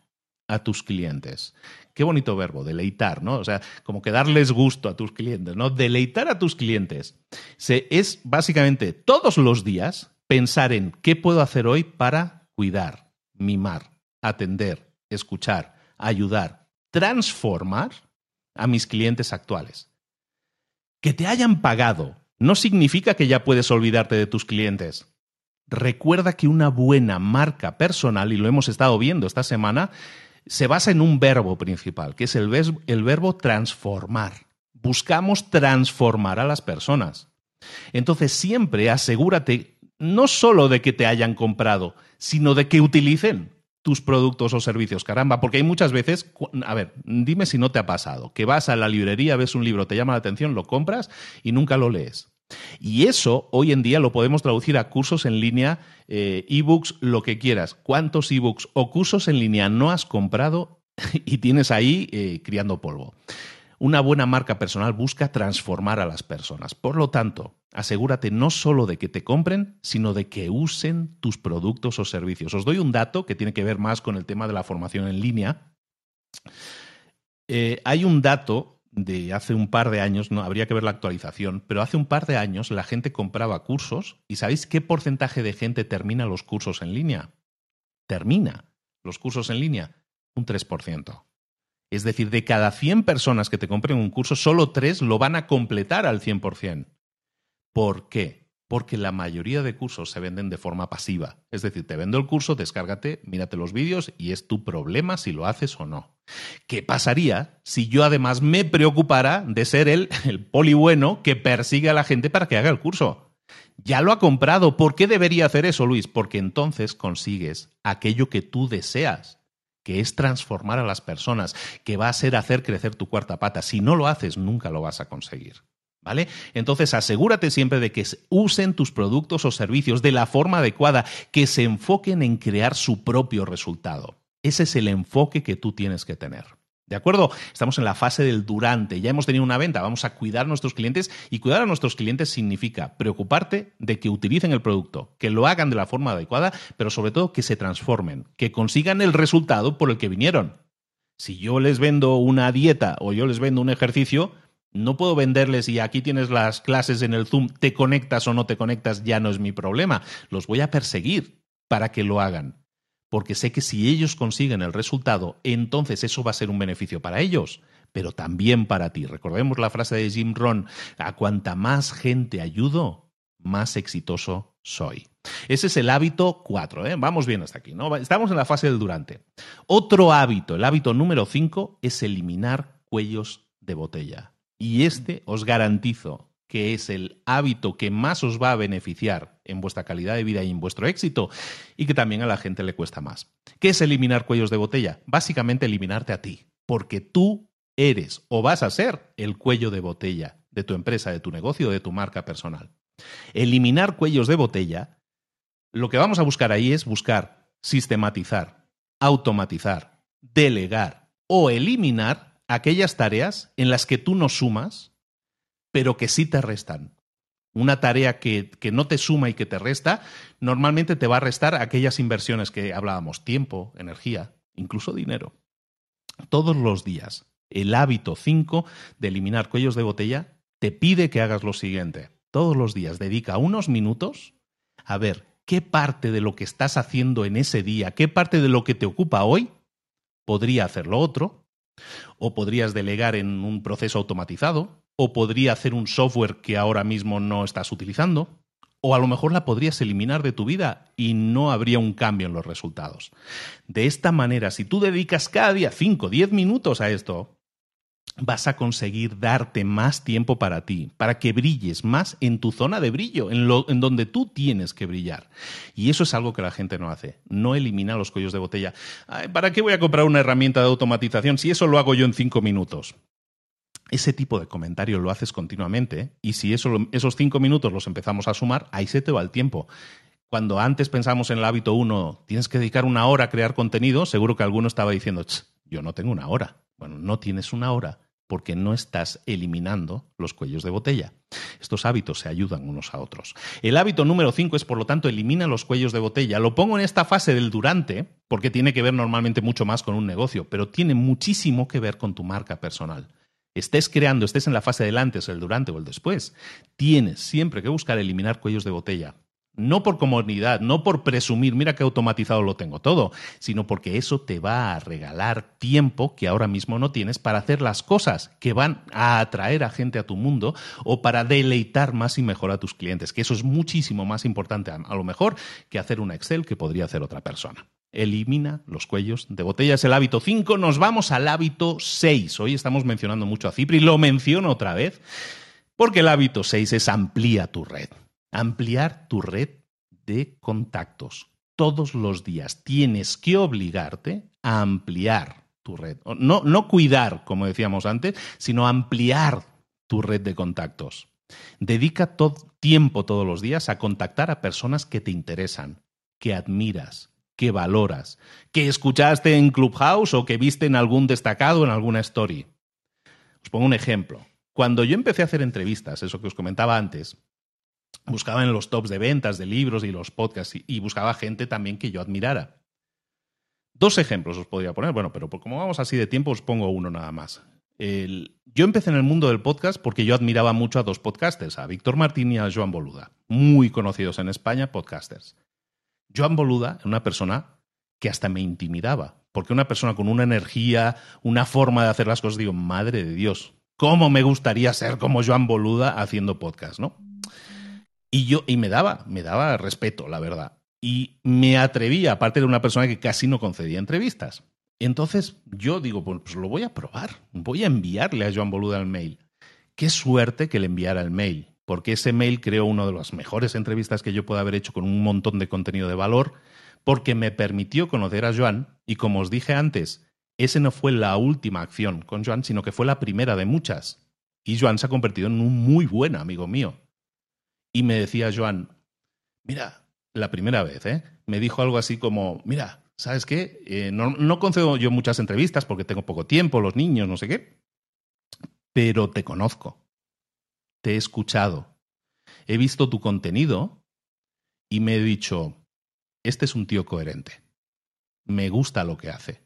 a tus clientes. Qué bonito verbo, deleitar, ¿no? O sea, como que darles gusto a tus clientes, ¿no? Deleitar a tus clientes. Se, es básicamente todos los días pensar en qué puedo hacer hoy para cuidar, mimar, atender, escuchar, ayudar, transformar a mis clientes actuales. Que te hayan pagado no significa que ya puedes olvidarte de tus clientes. Recuerda que una buena marca personal, y lo hemos estado viendo esta semana, se basa en un verbo principal, que es el, el verbo transformar. Buscamos transformar a las personas. Entonces siempre asegúrate no solo de que te hayan comprado, sino de que utilicen tus productos o servicios. Caramba, porque hay muchas veces, a ver, dime si no te ha pasado, que vas a la librería, ves un libro, te llama la atención, lo compras y nunca lo lees. Y eso hoy en día lo podemos traducir a cursos en línea, eh, ebooks, lo que quieras. ¿Cuántos ebooks o cursos en línea no has comprado y tienes ahí eh, criando polvo? Una buena marca personal busca transformar a las personas. Por lo tanto, asegúrate no solo de que te compren, sino de que usen tus productos o servicios. Os doy un dato que tiene que ver más con el tema de la formación en línea. Eh, hay un dato de hace un par de años, no habría que ver la actualización, pero hace un par de años la gente compraba cursos y ¿sabéis qué porcentaje de gente termina los cursos en línea? Termina los cursos en línea un 3%. Es decir, de cada 100 personas que te compren un curso, solo 3 lo van a completar al 100%. ¿Por qué? Porque la mayoría de cursos se venden de forma pasiva. Es decir, te vendo el curso, descárgate, mírate los vídeos y es tu problema si lo haces o no. ¿Qué pasaría si yo además me preocupara de ser el, el poli bueno que persigue a la gente para que haga el curso? Ya lo ha comprado. ¿Por qué debería hacer eso, Luis? Porque entonces consigues aquello que tú deseas, que es transformar a las personas, que va a ser hacer crecer tu cuarta pata. Si no lo haces, nunca lo vas a conseguir. ¿Vale? Entonces asegúrate siempre de que usen tus productos o servicios de la forma adecuada, que se enfoquen en crear su propio resultado. Ese es el enfoque que tú tienes que tener. ¿De acuerdo? Estamos en la fase del durante. Ya hemos tenido una venta, vamos a cuidar a nuestros clientes y cuidar a nuestros clientes significa preocuparte de que utilicen el producto, que lo hagan de la forma adecuada, pero sobre todo que se transformen, que consigan el resultado por el que vinieron. Si yo les vendo una dieta o yo les vendo un ejercicio, no puedo venderles y aquí tienes las clases en el Zoom, te conectas o no te conectas, ya no es mi problema. Los voy a perseguir para que lo hagan. Porque sé que si ellos consiguen el resultado, entonces eso va a ser un beneficio para ellos, pero también para ti. Recordemos la frase de Jim Ron, a cuanta más gente ayudo, más exitoso soy. Ese es el hábito 4, ¿eh? vamos bien hasta aquí, ¿no? Estamos en la fase del durante. Otro hábito, el hábito número 5, es eliminar cuellos de botella. Y este os garantizo que es el hábito que más os va a beneficiar en vuestra calidad de vida y en vuestro éxito y que también a la gente le cuesta más. ¿Qué es eliminar cuellos de botella? Básicamente eliminarte a ti, porque tú eres o vas a ser el cuello de botella de tu empresa, de tu negocio, de tu marca personal. Eliminar cuellos de botella, lo que vamos a buscar ahí es buscar sistematizar, automatizar, delegar o eliminar aquellas tareas en las que tú no sumas, pero que sí te restan. Una tarea que, que, no te suma y que te resta, normalmente te va a restar aquellas inversiones que hablábamos, tiempo, energía, incluso dinero. Todos los días, el hábito 5 de eliminar cuellos de botella te pide que hagas lo siguiente. Todos los días dedica unos minutos a ver qué parte de lo que estás haciendo en ese día, qué parte de lo que te ocupa hoy, podría hacer lo otro, o podrías delegar en un proceso automatizado, o podría hacer un software que ahora mismo no estás utilizando, o a lo mejor la podrías eliminar de tu vida y no habría un cambio en los resultados. De esta manera, si tú dedicas cada día 5 o 10 minutos a esto, vas a conseguir darte más tiempo para ti, para que brilles más en tu zona de brillo, en, lo, en donde tú tienes que brillar. Y eso es algo que la gente no hace, no elimina los cuellos de botella. ¿Para qué voy a comprar una herramienta de automatización si eso lo hago yo en cinco minutos? ese tipo de comentario lo haces continuamente y si eso, esos cinco minutos los empezamos a sumar, ahí se te va el tiempo. Cuando antes pensamos en el hábito uno, tienes que dedicar una hora a crear contenido, seguro que alguno estaba diciendo, yo no tengo una hora. Bueno, no tienes una hora porque no estás eliminando los cuellos de botella. Estos hábitos se ayudan unos a otros. El hábito número 5 es, por lo tanto, elimina los cuellos de botella. Lo pongo en esta fase del durante, porque tiene que ver normalmente mucho más con un negocio, pero tiene muchísimo que ver con tu marca personal. Estés creando, estés en la fase del antes, el durante o el después, tienes siempre que buscar eliminar cuellos de botella no por comodidad, no por presumir, mira que automatizado lo tengo todo, sino porque eso te va a regalar tiempo que ahora mismo no tienes para hacer las cosas que van a atraer a gente a tu mundo o para deleitar más y mejor a tus clientes, que eso es muchísimo más importante a, lo mejor que hacer un Excel que podría hacer otra persona. Elimina los cuellos de botella. Es el hábito 5. Nos vamos al hábito 6. Hoy estamos mencionando mucho a Cipri. Lo menciono otra vez porque el hábito 6 es amplía tu red. Ampliar tu red de contactos. Todos los días tienes que obligarte a ampliar tu red. No, no cuidar, como decíamos antes, sino ampliar tu red de contactos. Dedica todo, tiempo todos los días a contactar a personas que te interesan, que admiras, que valoras, que escuchaste en Clubhouse o que viste en algún destacado en alguna story. Os pongo un ejemplo. Cuando yo empecé a hacer entrevistas, eso que os comentaba antes, buscaba en los tops de ventas de libros y los podcasts y, buscaba gente también que yo admirara. Dos ejemplos os podría poner, bueno, pero como vamos así de tiempo os pongo uno nada más. yo empecé en el mundo del podcast porque yo admiraba mucho a dos podcasters, a Víctor Martín y a Joan Boluda, muy conocidos en España, podcasters. Joan Boluda era una persona que hasta me intimidaba, porque una persona con una energía, una forma de hacer las cosas, digo, madre de Dios, ¿cómo me gustaría ser como Joan Boluda haciendo podcast, no? Y yo, y me daba, me daba respeto, la verdad. Y me atrevía, aparte de una persona que casi no concedía entrevistas. Entonces yo digo, pues, lo voy a probar, voy a enviarle a Joan Boluda el mail. Qué suerte que le enviara el mail, porque ese mail creó una de las mejores entrevistas que yo pueda haber hecho con un montón de contenido de valor, porque me permitió conocer a Joan y como os dije antes, ese no fue la última acción con Joan, sino que fue la primera de muchas. Y Joan se ha convertido en un muy buen amigo mío. Y me decía Joan, mira, la primera vez, ¿eh? me dijo algo así como, mira, ¿sabes qué? Eh, no, no concedo yo muchas entrevistas porque tengo poco tiempo, los niños, no sé qué, pero te conozco, te he escuchado, he visto tu contenido y me he dicho, este es un tío coherente, me gusta lo que hace.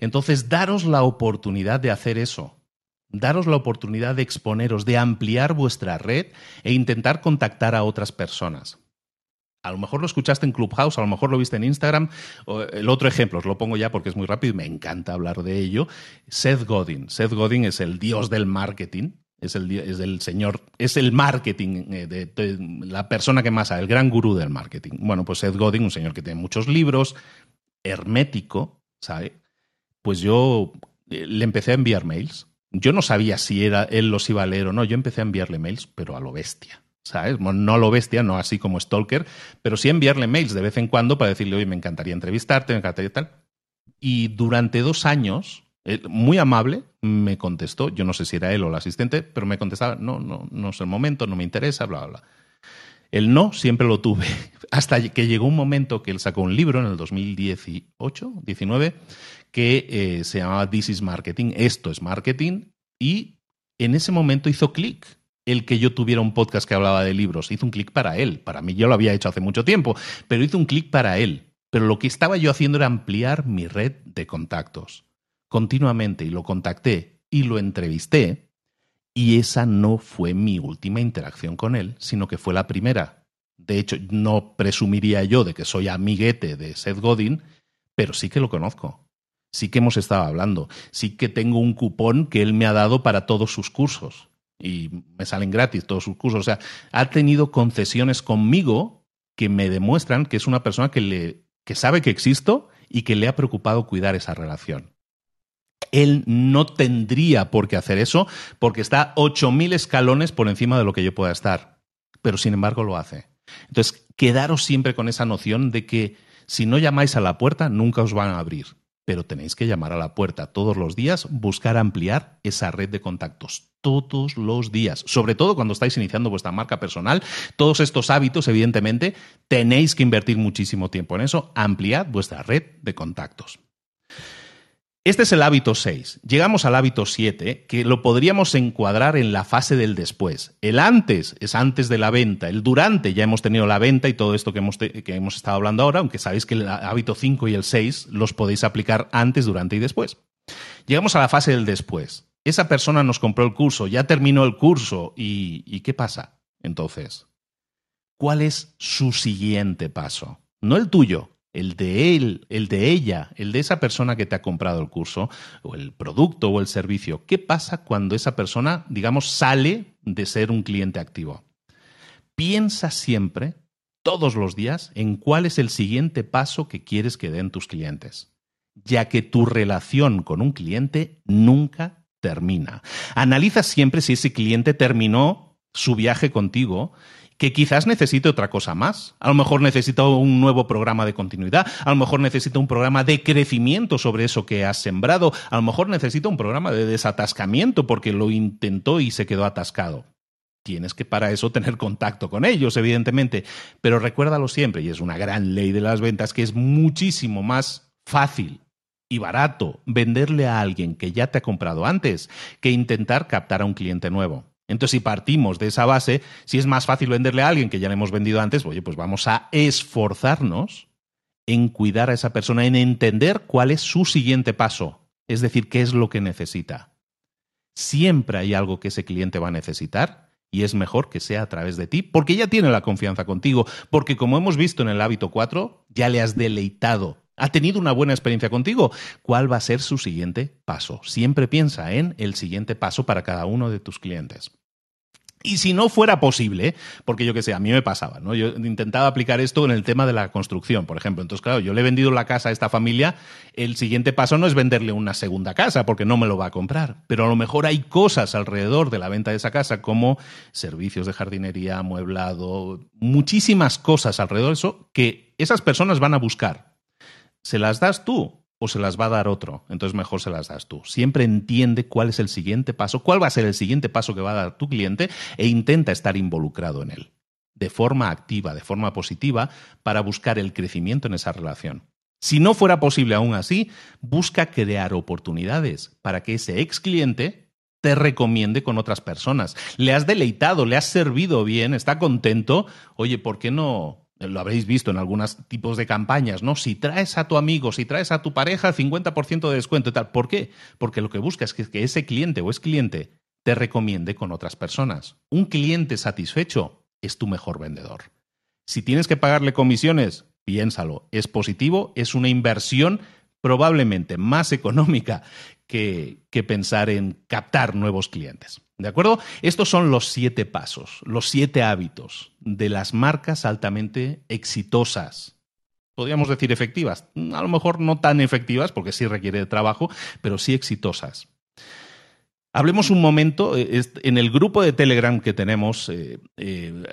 Entonces, daros la oportunidad de hacer eso daros la oportunidad de exponeros, de ampliar vuestra red e intentar contactar a otras personas. A lo mejor lo escuchaste en Clubhouse, a lo mejor lo viste en Instagram. El otro ejemplo, os lo pongo ya porque es muy rápido y me encanta hablar de ello. Seth Godin. Seth Godin es el dios del marketing. Es el, señor, es el marketing, eh, de, la persona que más sabe, el gran gurú del marketing. Bueno, pues Seth Godin, un señor que tiene muchos libros, hermético, ¿sabe? Pues yo eh, le empecé a enviar mails yo no sabía si era, él los iba a leer o no. Yo empecé a enviarle mails, pero a lo bestia. ¿Sabes? No a lo bestia, no así como Stalker, pero sí enviarle mails de vez en cuando para decirle, oye, me encantaría entrevistarte, me encantaría tal. Y durante dos años, muy amable, me contestó, yo no sé si era él o el asistente, pero me contestaba, no, no, no es el momento, no me interesa, bla, bla, bla. El no siempre lo tuve, hasta que llegó un momento que él sacó un libro en el 2018, 19, que eh, se llamaba This is Marketing, esto es marketing, y en ese momento hizo clic el que yo tuviera un podcast que hablaba de libros. Hizo un clic para él. Para mí yo lo había hecho hace mucho tiempo, pero hizo un clic para él. Pero lo que estaba yo haciendo era ampliar mi red de contactos continuamente y lo contacté y lo entrevisté. Y esa no fue mi última interacción con él, sino que fue la primera. De hecho, no presumiría yo de que soy amiguete de Seth Godin, pero sí que lo conozco sí que hemos estado hablando, sí que tengo un cupón que él me ha dado para todos sus cursos y me salen gratis todos sus cursos. O sea, ha tenido concesiones conmigo que me demuestran que es una persona que, le, que sabe que existo y que le ha preocupado cuidar esa relación. Él no tendría por qué hacer eso porque está 8.000 escalones por encima de lo que yo pueda estar, pero sin embargo lo hace. Entonces, quedaros siempre con esa noción de que si no llamáis a la puerta, nunca os van a abrir pero tenéis que llamar a la puerta todos los días, buscar ampliar esa red de contactos todos los días, sobre todo cuando estáis iniciando vuestra marca personal. Todos estos hábitos, evidentemente, tenéis que invertir muchísimo tiempo en eso, ampliad vuestra red de contactos. Este es el hábito 6. Llegamos al hábito 7, que lo podríamos encuadrar en la fase del después. El antes es antes de la venta, el durante ya hemos tenido la venta y todo esto que hemos, que hemos estado hablando ahora, aunque sabéis que el hábito 5 y el 6 los podéis aplicar antes, durante y después. Llegamos a la fase del después. Esa persona nos compró el curso, ya terminó el curso y, ¿y qué pasa? Entonces, ¿cuál es su siguiente paso? No el tuyo, el de él, el de ella, el de esa persona que te ha comprado el curso, o el producto o el servicio. ¿Qué pasa cuando esa persona, digamos, sale de ser un cliente activo? Piensa siempre, todos los días, en cuál es el siguiente paso que quieres que den tus clientes, ya que tu relación con un cliente nunca termina. Analiza siempre si ese cliente terminó su viaje contigo que quizás necesite otra cosa más. A lo mejor necesita un nuevo programa de continuidad, a lo mejor necesita un programa de crecimiento sobre eso que has sembrado, a lo mejor necesita un programa de desatascamiento porque lo intentó y se quedó atascado. Tienes que para eso tener contacto con ellos, evidentemente, pero recuérdalo siempre, y es una gran ley de las ventas, que es muchísimo más fácil y barato venderle a alguien que ya te ha comprado antes que intentar captar a un cliente nuevo. Entonces, si partimos de esa base, si es más fácil venderle a alguien que ya le hemos vendido antes, oye, pues vamos a esforzarnos en cuidar a esa persona, en entender cuál es su siguiente paso, es decir, qué es lo que necesita. Siempre hay algo que ese cliente va a necesitar y es mejor que sea a través de ti, porque ya tiene la confianza contigo, porque como hemos visto en el hábito 4, ya le has deleitado ha tenido una buena experiencia contigo. ¿Cuál va a ser su siguiente paso? Siempre piensa en el siguiente paso para cada uno de tus clientes. Y si no fuera posible, porque yo qué sé, a mí me pasaba, ¿no? Yo intentaba aplicar esto en el tema de la construcción, por ejemplo. Entonces, claro, yo le he vendido la casa a esta familia, el siguiente paso no es venderle una segunda casa, porque no me lo va a comprar. Pero a lo mejor hay cosas alrededor de la venta de esa casa, como servicios de jardinería, amueblado, muchísimas cosas alrededor de eso que esas personas van a buscar. ¿Se las das tú o se las va a dar otro? Entonces mejor se las das tú. Siempre entiende cuál es el siguiente paso, cuál va a ser el siguiente paso que va a dar tu cliente e intenta estar involucrado en él, de forma activa, de forma positiva, para buscar el crecimiento en esa relación. Si no fuera posible aún así, busca crear oportunidades para que ese ex cliente te recomiende con otras personas. Le has deleitado, le has servido bien, está contento. Oye, ¿por qué no lo habréis visto en algunos tipos de campañas, ¿no? Si traes a tu amigo, si traes a tu pareja, 50% de descuento y tal. ¿Por qué? Porque lo que buscas es que ese cliente o es cliente te recomiende con otras personas. Un cliente satisfecho es tu mejor vendedor. Si tienes que pagarle comisiones, piénsalo. Es positivo, es una inversión probablemente más económica que, pensar en captar nuevos clientes. ¿De acuerdo? Estos son los siete pasos, los siete hábitos de las marcas altamente exitosas. Podríamos decir efectivas, a lo mejor no tan efectivas porque sí requiere de trabajo, pero sí exitosas. Hablemos un momento, eh, en el grupo de Telegram que tenemos eh, eh,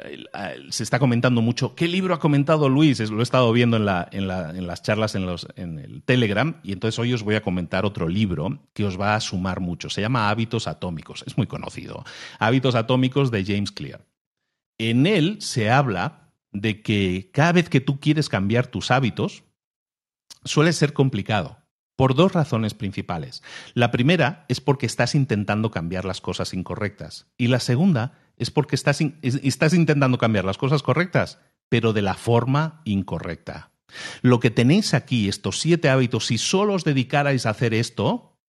se está comentando mucho, ¿qué libro ha comentado Luis? Lo he estado viendo en, las charlas en, en, el Telegram y entonces hoy os voy a comentar otro libro que os va a sumar mucho. Se llama Hábitos Atómicos, es muy conocido. Hábitos Atómicos de James Clear. En él se habla de que cada vez que tú quieres cambiar tus hábitos, suele ser complicado por dos razones principales. La primera es porque estás intentando cambiar las cosas incorrectas. Y la segunda es porque estás, intentando cambiar las cosas correctas, pero de la forma incorrecta. Lo que tenéis aquí, estos siete hábitos, si solo os dedicarais a hacer esto,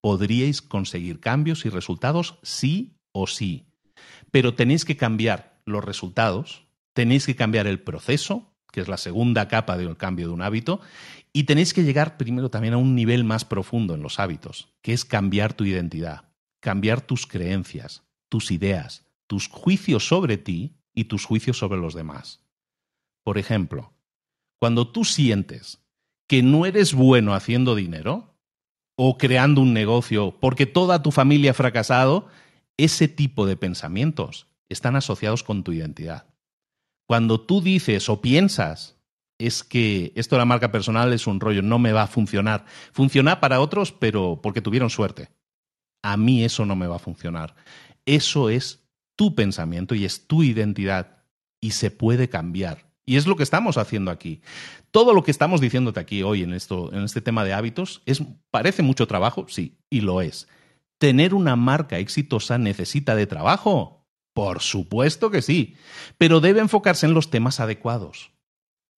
podríais conseguir cambios y resultados sí o sí. Pero tenéis que cambiar los resultados, tenéis que cambiar el proceso, que es la segunda capa del cambio de un hábito, y tenéis que llegar primero también a un nivel más profundo en los hábitos, que es cambiar tu identidad, cambiar tus creencias, tus ideas, tus juicios sobre ti y tus juicios sobre los demás. Por ejemplo, cuando tú sientes que no eres bueno haciendo dinero o creando un negocio porque toda tu familia ha fracasado, ese tipo de pensamientos están asociados con tu identidad. Cuando tú dices o piensas es que esto de la marca personal es un rollo, no me va a funcionar. Funciona para otros, pero porque tuvieron suerte. A mí eso no me va a funcionar. Eso es tu pensamiento y es tu identidad y se puede cambiar. Y es lo que estamos haciendo aquí. Todo lo que estamos diciéndote aquí hoy en, esto, en este tema de hábitos es, parece mucho trabajo, sí, y lo es. ¿Tener una marca exitosa necesita de trabajo? Por supuesto que sí, pero debe enfocarse en los temas adecuados.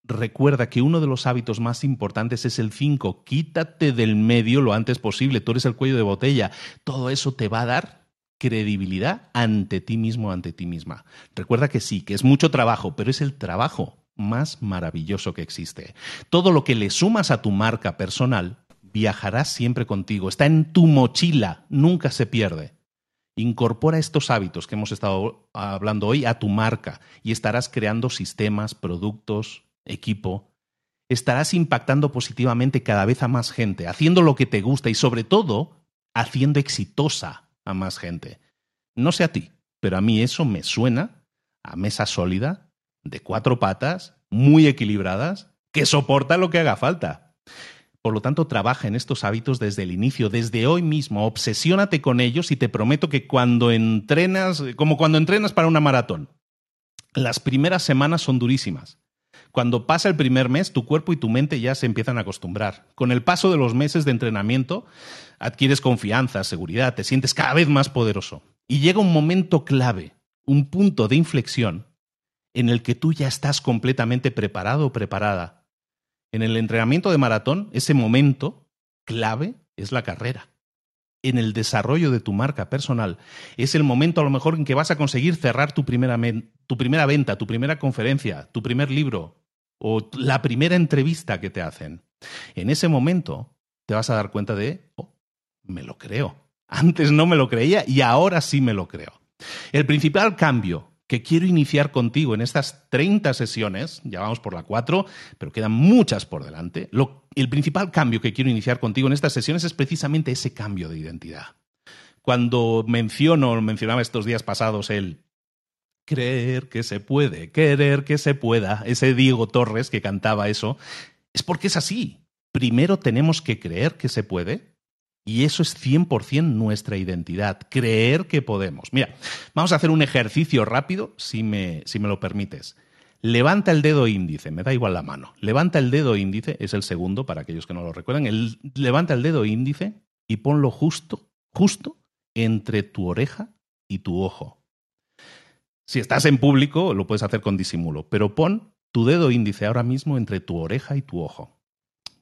Recuerda que uno de los hábitos más importantes es el 5. Quítate del medio lo antes posible. Tú eres el cuello de botella. Todo eso te va a dar credibilidad ante ti mismo, ante ti misma. Recuerda que sí, que es mucho trabajo, pero es el trabajo más maravilloso que existe. Todo lo que le sumas a tu marca personal viajará siempre contigo. Está en tu mochila, nunca se pierde. Incorpora estos hábitos que hemos estado hablando hoy a tu marca y estarás creando sistemas, productos, equipo, estarás impactando positivamente cada vez a más gente, haciendo lo que te gusta y sobre todo haciendo exitosa a más gente. No sé a ti, pero a mí eso me suena a mesa sólida, de cuatro patas, muy equilibradas, que soporta lo que haga falta. Por lo tanto, trabaja en estos hábitos desde el inicio, desde hoy mismo, obsesiónate con ellos y te prometo que cuando entrenas, como cuando entrenas para una maratón, las primeras semanas son durísimas. Cuando pasa el primer mes, tu cuerpo y tu mente ya se empiezan a acostumbrar. Con el paso de los meses de entrenamiento, adquieres confianza, seguridad, te sientes cada vez más poderoso. Y llega un momento clave, un punto de inflexión, en el que tú ya estás completamente preparado o preparada. En el entrenamiento de maratón, ese momento clave es la carrera. En el desarrollo de tu marca personal, es el momento a lo mejor en que vas a conseguir cerrar tu primera, tu primera venta, tu primera conferencia, tu primer libro, o la primera entrevista que te hacen. En ese momento te vas a dar cuenta de, oh, me lo creo. Antes no me lo creía y ahora sí me lo creo. El principal cambio que quiero iniciar contigo en estas 30 sesiones, ya vamos por la 4, pero quedan muchas por delante, el principal cambio que quiero iniciar contigo en estas sesiones es precisamente ese cambio de identidad. Cuando menciono, mencionaba estos días pasados el creer que se puede, querer que se pueda, ese Diego Torres que cantaba eso, es porque es así. Primero tenemos que creer que se puede y eso es 100% nuestra identidad, creer que podemos. Mira, vamos a hacer un ejercicio rápido, si me, si me lo permites. Levanta el dedo índice, me da igual la mano. Levanta el dedo índice, es el segundo para aquellos que no lo recuerdan. El, levanta el dedo índice y ponlo justo, justo entre tu oreja y tu ojo. Si estás en público, lo puedes hacer con disimulo, pero pon tu dedo índice ahora mismo entre tu oreja y tu ojo.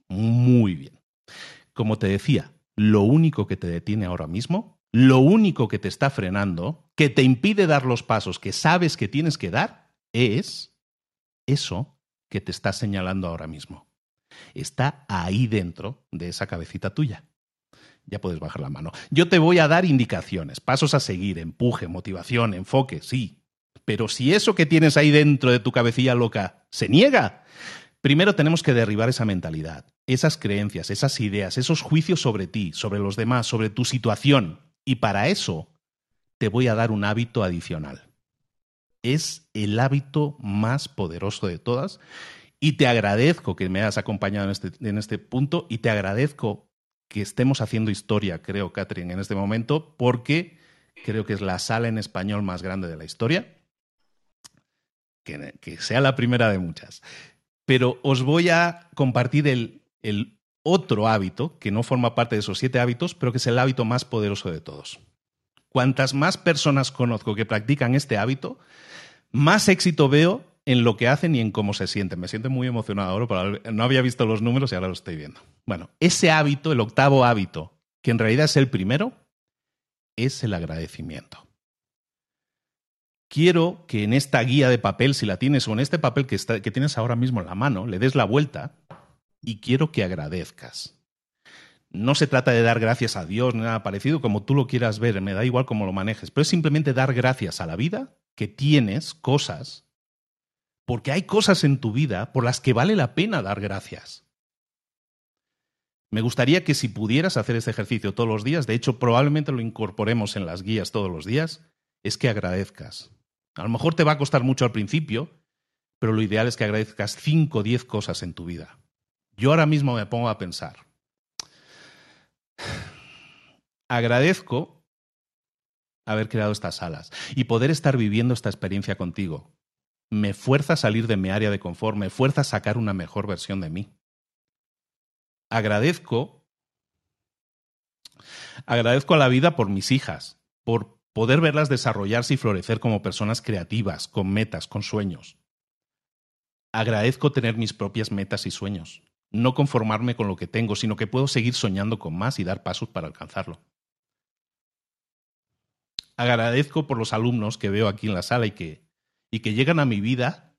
Muy bien. Como te decía, lo único que te detiene ahora mismo, lo único que te está frenando, que te impide dar los pasos que sabes que tienes que dar, es eso que te está señalando ahora mismo. Está ahí dentro de esa cabecita tuya. Ya puedes bajar la mano. Yo te voy a dar indicaciones, pasos a seguir, empuje, motivación, enfoque, sí, pero si eso que tienes ahí dentro de tu cabecilla loca se niega, primero tenemos que derribar esa mentalidad, esas creencias, esas ideas, esos juicios sobre ti, sobre los demás, sobre tu situación. Y para eso te voy a dar un hábito adicional. Es el hábito más poderoso de todas. Y te agradezco que me hayas acompañado en este, en este punto y te agradezco que estemos haciendo historia, creo, Catherine, en este momento, porque creo que es la sala en español más grande de la historia que, sea la primera de muchas. Pero os voy a compartir el, otro hábito, que no forma parte de esos siete hábitos, pero que es el hábito más poderoso de todos. Cuantas más personas conozco que practican este hábito, más éxito veo en lo que hacen y en cómo se sienten. Me siento muy emocionado ahora, pero no había visto los números y ahora lo estoy viendo. Bueno, ese hábito, el octavo hábito, que en realidad es el primero, es el agradecimiento quiero que en esta guía de papel, si la tienes, o en este papel que, que tienes ahora mismo en la mano, le des la vuelta y quiero que agradezcas. No se trata de dar gracias a Dios ni nada parecido, como tú lo quieras ver, me da igual cómo lo manejes, pero es simplemente dar gracias a la vida que tienes cosas, porque hay cosas en tu vida por las que vale la pena dar gracias. Me gustaría que si pudieras hacer este ejercicio todos los días, de hecho probablemente lo incorporemos en las guías todos los días, es que agradezcas. A lo mejor te va a costar mucho al principio, pero lo ideal es que agradezcas 5 o 10 cosas en tu vida. Yo ahora mismo me pongo a pensar. Agradezco haber creado estas salas y poder estar viviendo esta experiencia contigo. Me fuerza a salir de mi área de confort, me fuerza a sacar una mejor versión de mí. Agradezco agradezco a la vida por mis hijas, por poder verlas desarrollarse y florecer como personas creativas, con metas, con sueños. Agradezco tener mis propias metas y sueños, no conformarme con lo que tengo, sino que puedo seguir soñando con más y dar pasos para alcanzarlo. Agradezco por los alumnos que veo aquí en la sala y que, y que llegan a mi vida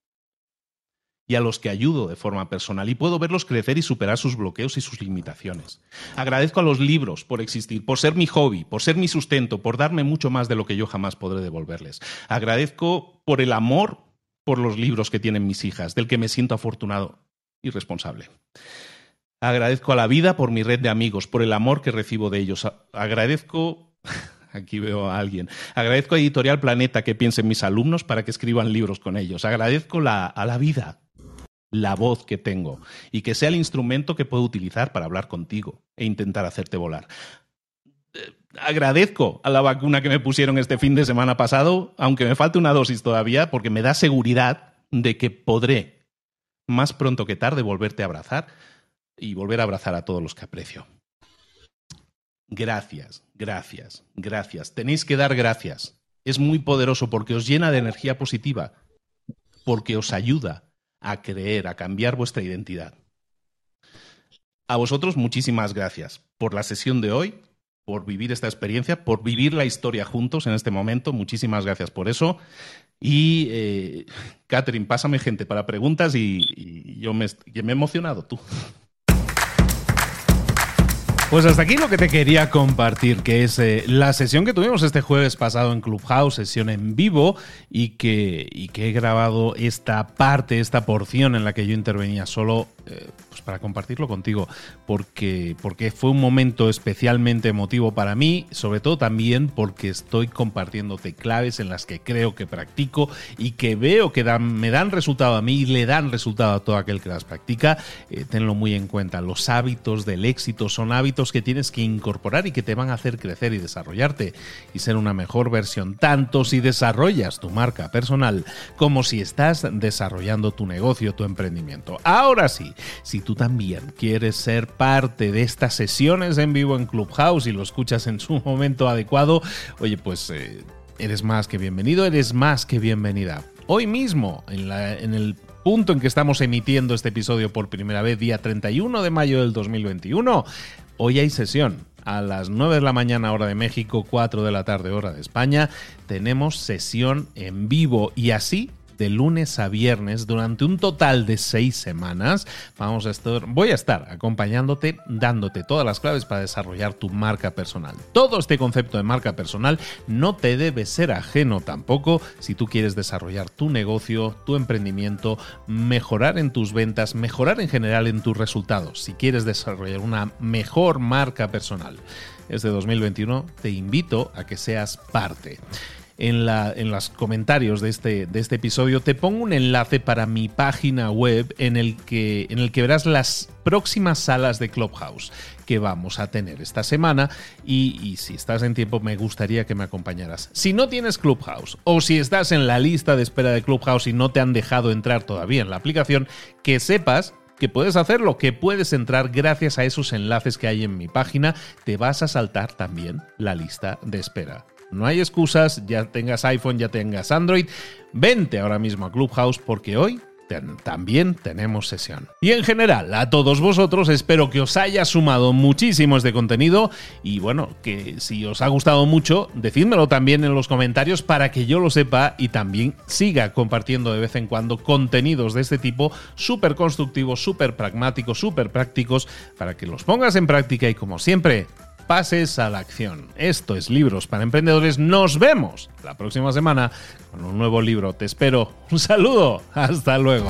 y a los que ayudo de forma personal y puedo verlos crecer y superar sus bloqueos y sus limitaciones. Agradezco a los libros por existir, por ser mi hobby, por ser mi sustento, por darme mucho más de lo que yo jamás podré devolverles. Agradezco por el amor por los libros que tienen mis hijas, del que me siento afortunado y responsable. Agradezco a la vida por mi red de amigos, por el amor que recibo de ellos. Agradezco Aquí veo a alguien. Agradezco a Editorial Planeta que piense en mis alumnos para que escriban libros con ellos. Agradezco a la vida la voz que tengo y que sea el instrumento que puedo utilizar para hablar contigo e intentar hacerte volar. Eh, agradezco a la vacuna que me pusieron este fin de semana pasado, aunque me falte una dosis todavía, porque me da seguridad de que podré, más pronto que tarde, volverte a abrazar y volver a abrazar a todos los que aprecio. Gracias, gracias, gracias. Tenéis que dar gracias. Es muy poderoso porque os llena de energía positiva, porque os ayuda a creer, a cambiar vuestra identidad. A vosotros muchísimas gracias por la sesión de hoy, por vivir esta experiencia, por vivir la historia juntos en este momento. Muchísimas gracias por eso. Y, eh, Catherine, pásame gente para preguntas y, yo me, me he emocionado, tú. Pues hasta aquí lo que te quería compartir, que es eh, la sesión que tuvimos este jueves pasado en Clubhouse, sesión en vivo, y que, y que he grabado esta parte, esta porción en la que yo intervenía solo eh, pues para compartirlo contigo, porque, porque fue un momento especialmente emotivo para mí, sobre todo también porque estoy compartiéndote claves en las que creo que practico y que veo que me dan resultado a mí y le dan resultado a todo aquel que las practica. Eh, tenlo muy en cuenta, los hábitos del éxito son hábitos que tienes que incorporar y que te van a hacer crecer y desarrollarte y ser una mejor versión, tanto si desarrollas tu marca personal como si estás desarrollando tu negocio, tu emprendimiento. Ahora sí, si tú también quieres ser parte de estas sesiones en vivo en Clubhouse y lo escuchas en su momento adecuado, oye, pues eh, eres más que bienvenido, eres más que bienvenida. Hoy mismo, en, en el punto en que estamos emitiendo este episodio por primera vez, día 31 de mayo del 2021, hoy hay sesión. A las 9 de la mañana hora de México, 4 de la tarde hora de España, tenemos sesión en vivo y así de lunes a viernes durante un total de seis semanas. Vamos a estar, voy a estar acompañándote, dándote todas las claves para desarrollar tu marca personal. Todo este concepto de marca personal no te debe ser ajeno tampoco si tú quieres desarrollar tu negocio, tu emprendimiento, mejorar en tus ventas, mejorar en general en tus resultados. Si quieres desarrollar una mejor marca personal. Este 2021 te invito a que seas parte en, la, los comentarios de este, de este episodio, te pongo un enlace para mi página web en el, que, verás las próximas salas de Clubhouse que vamos a tener esta semana y, si estás en tiempo me gustaría que me acompañaras. Si no tienes Clubhouse o si estás en la lista de espera de Clubhouse y no te han dejado entrar todavía en la aplicación, que sepas que puedes hacerlo, que puedes entrar gracias a esos enlaces que hay en mi página, te vas a saltar también la lista de espera. No hay excusas, ya tengas iPhone, ya tengas Android. Vente ahora mismo a Clubhouse porque hoy también tenemos sesión. Y en general, a todos vosotros espero que os haya sumado muchísimo este contenido y bueno, que si os ha gustado mucho, decídmelo también en los comentarios para que yo lo sepa y también siga compartiendo de vez en cuando contenidos de este tipo súper constructivos, súper pragmáticos, súper prácticos, para que los pongas en práctica y como siempre, pases a la acción. Esto es Libros para Emprendedores. Nos vemos la próxima semana con un nuevo libro. Te espero. Un saludo. Hasta luego.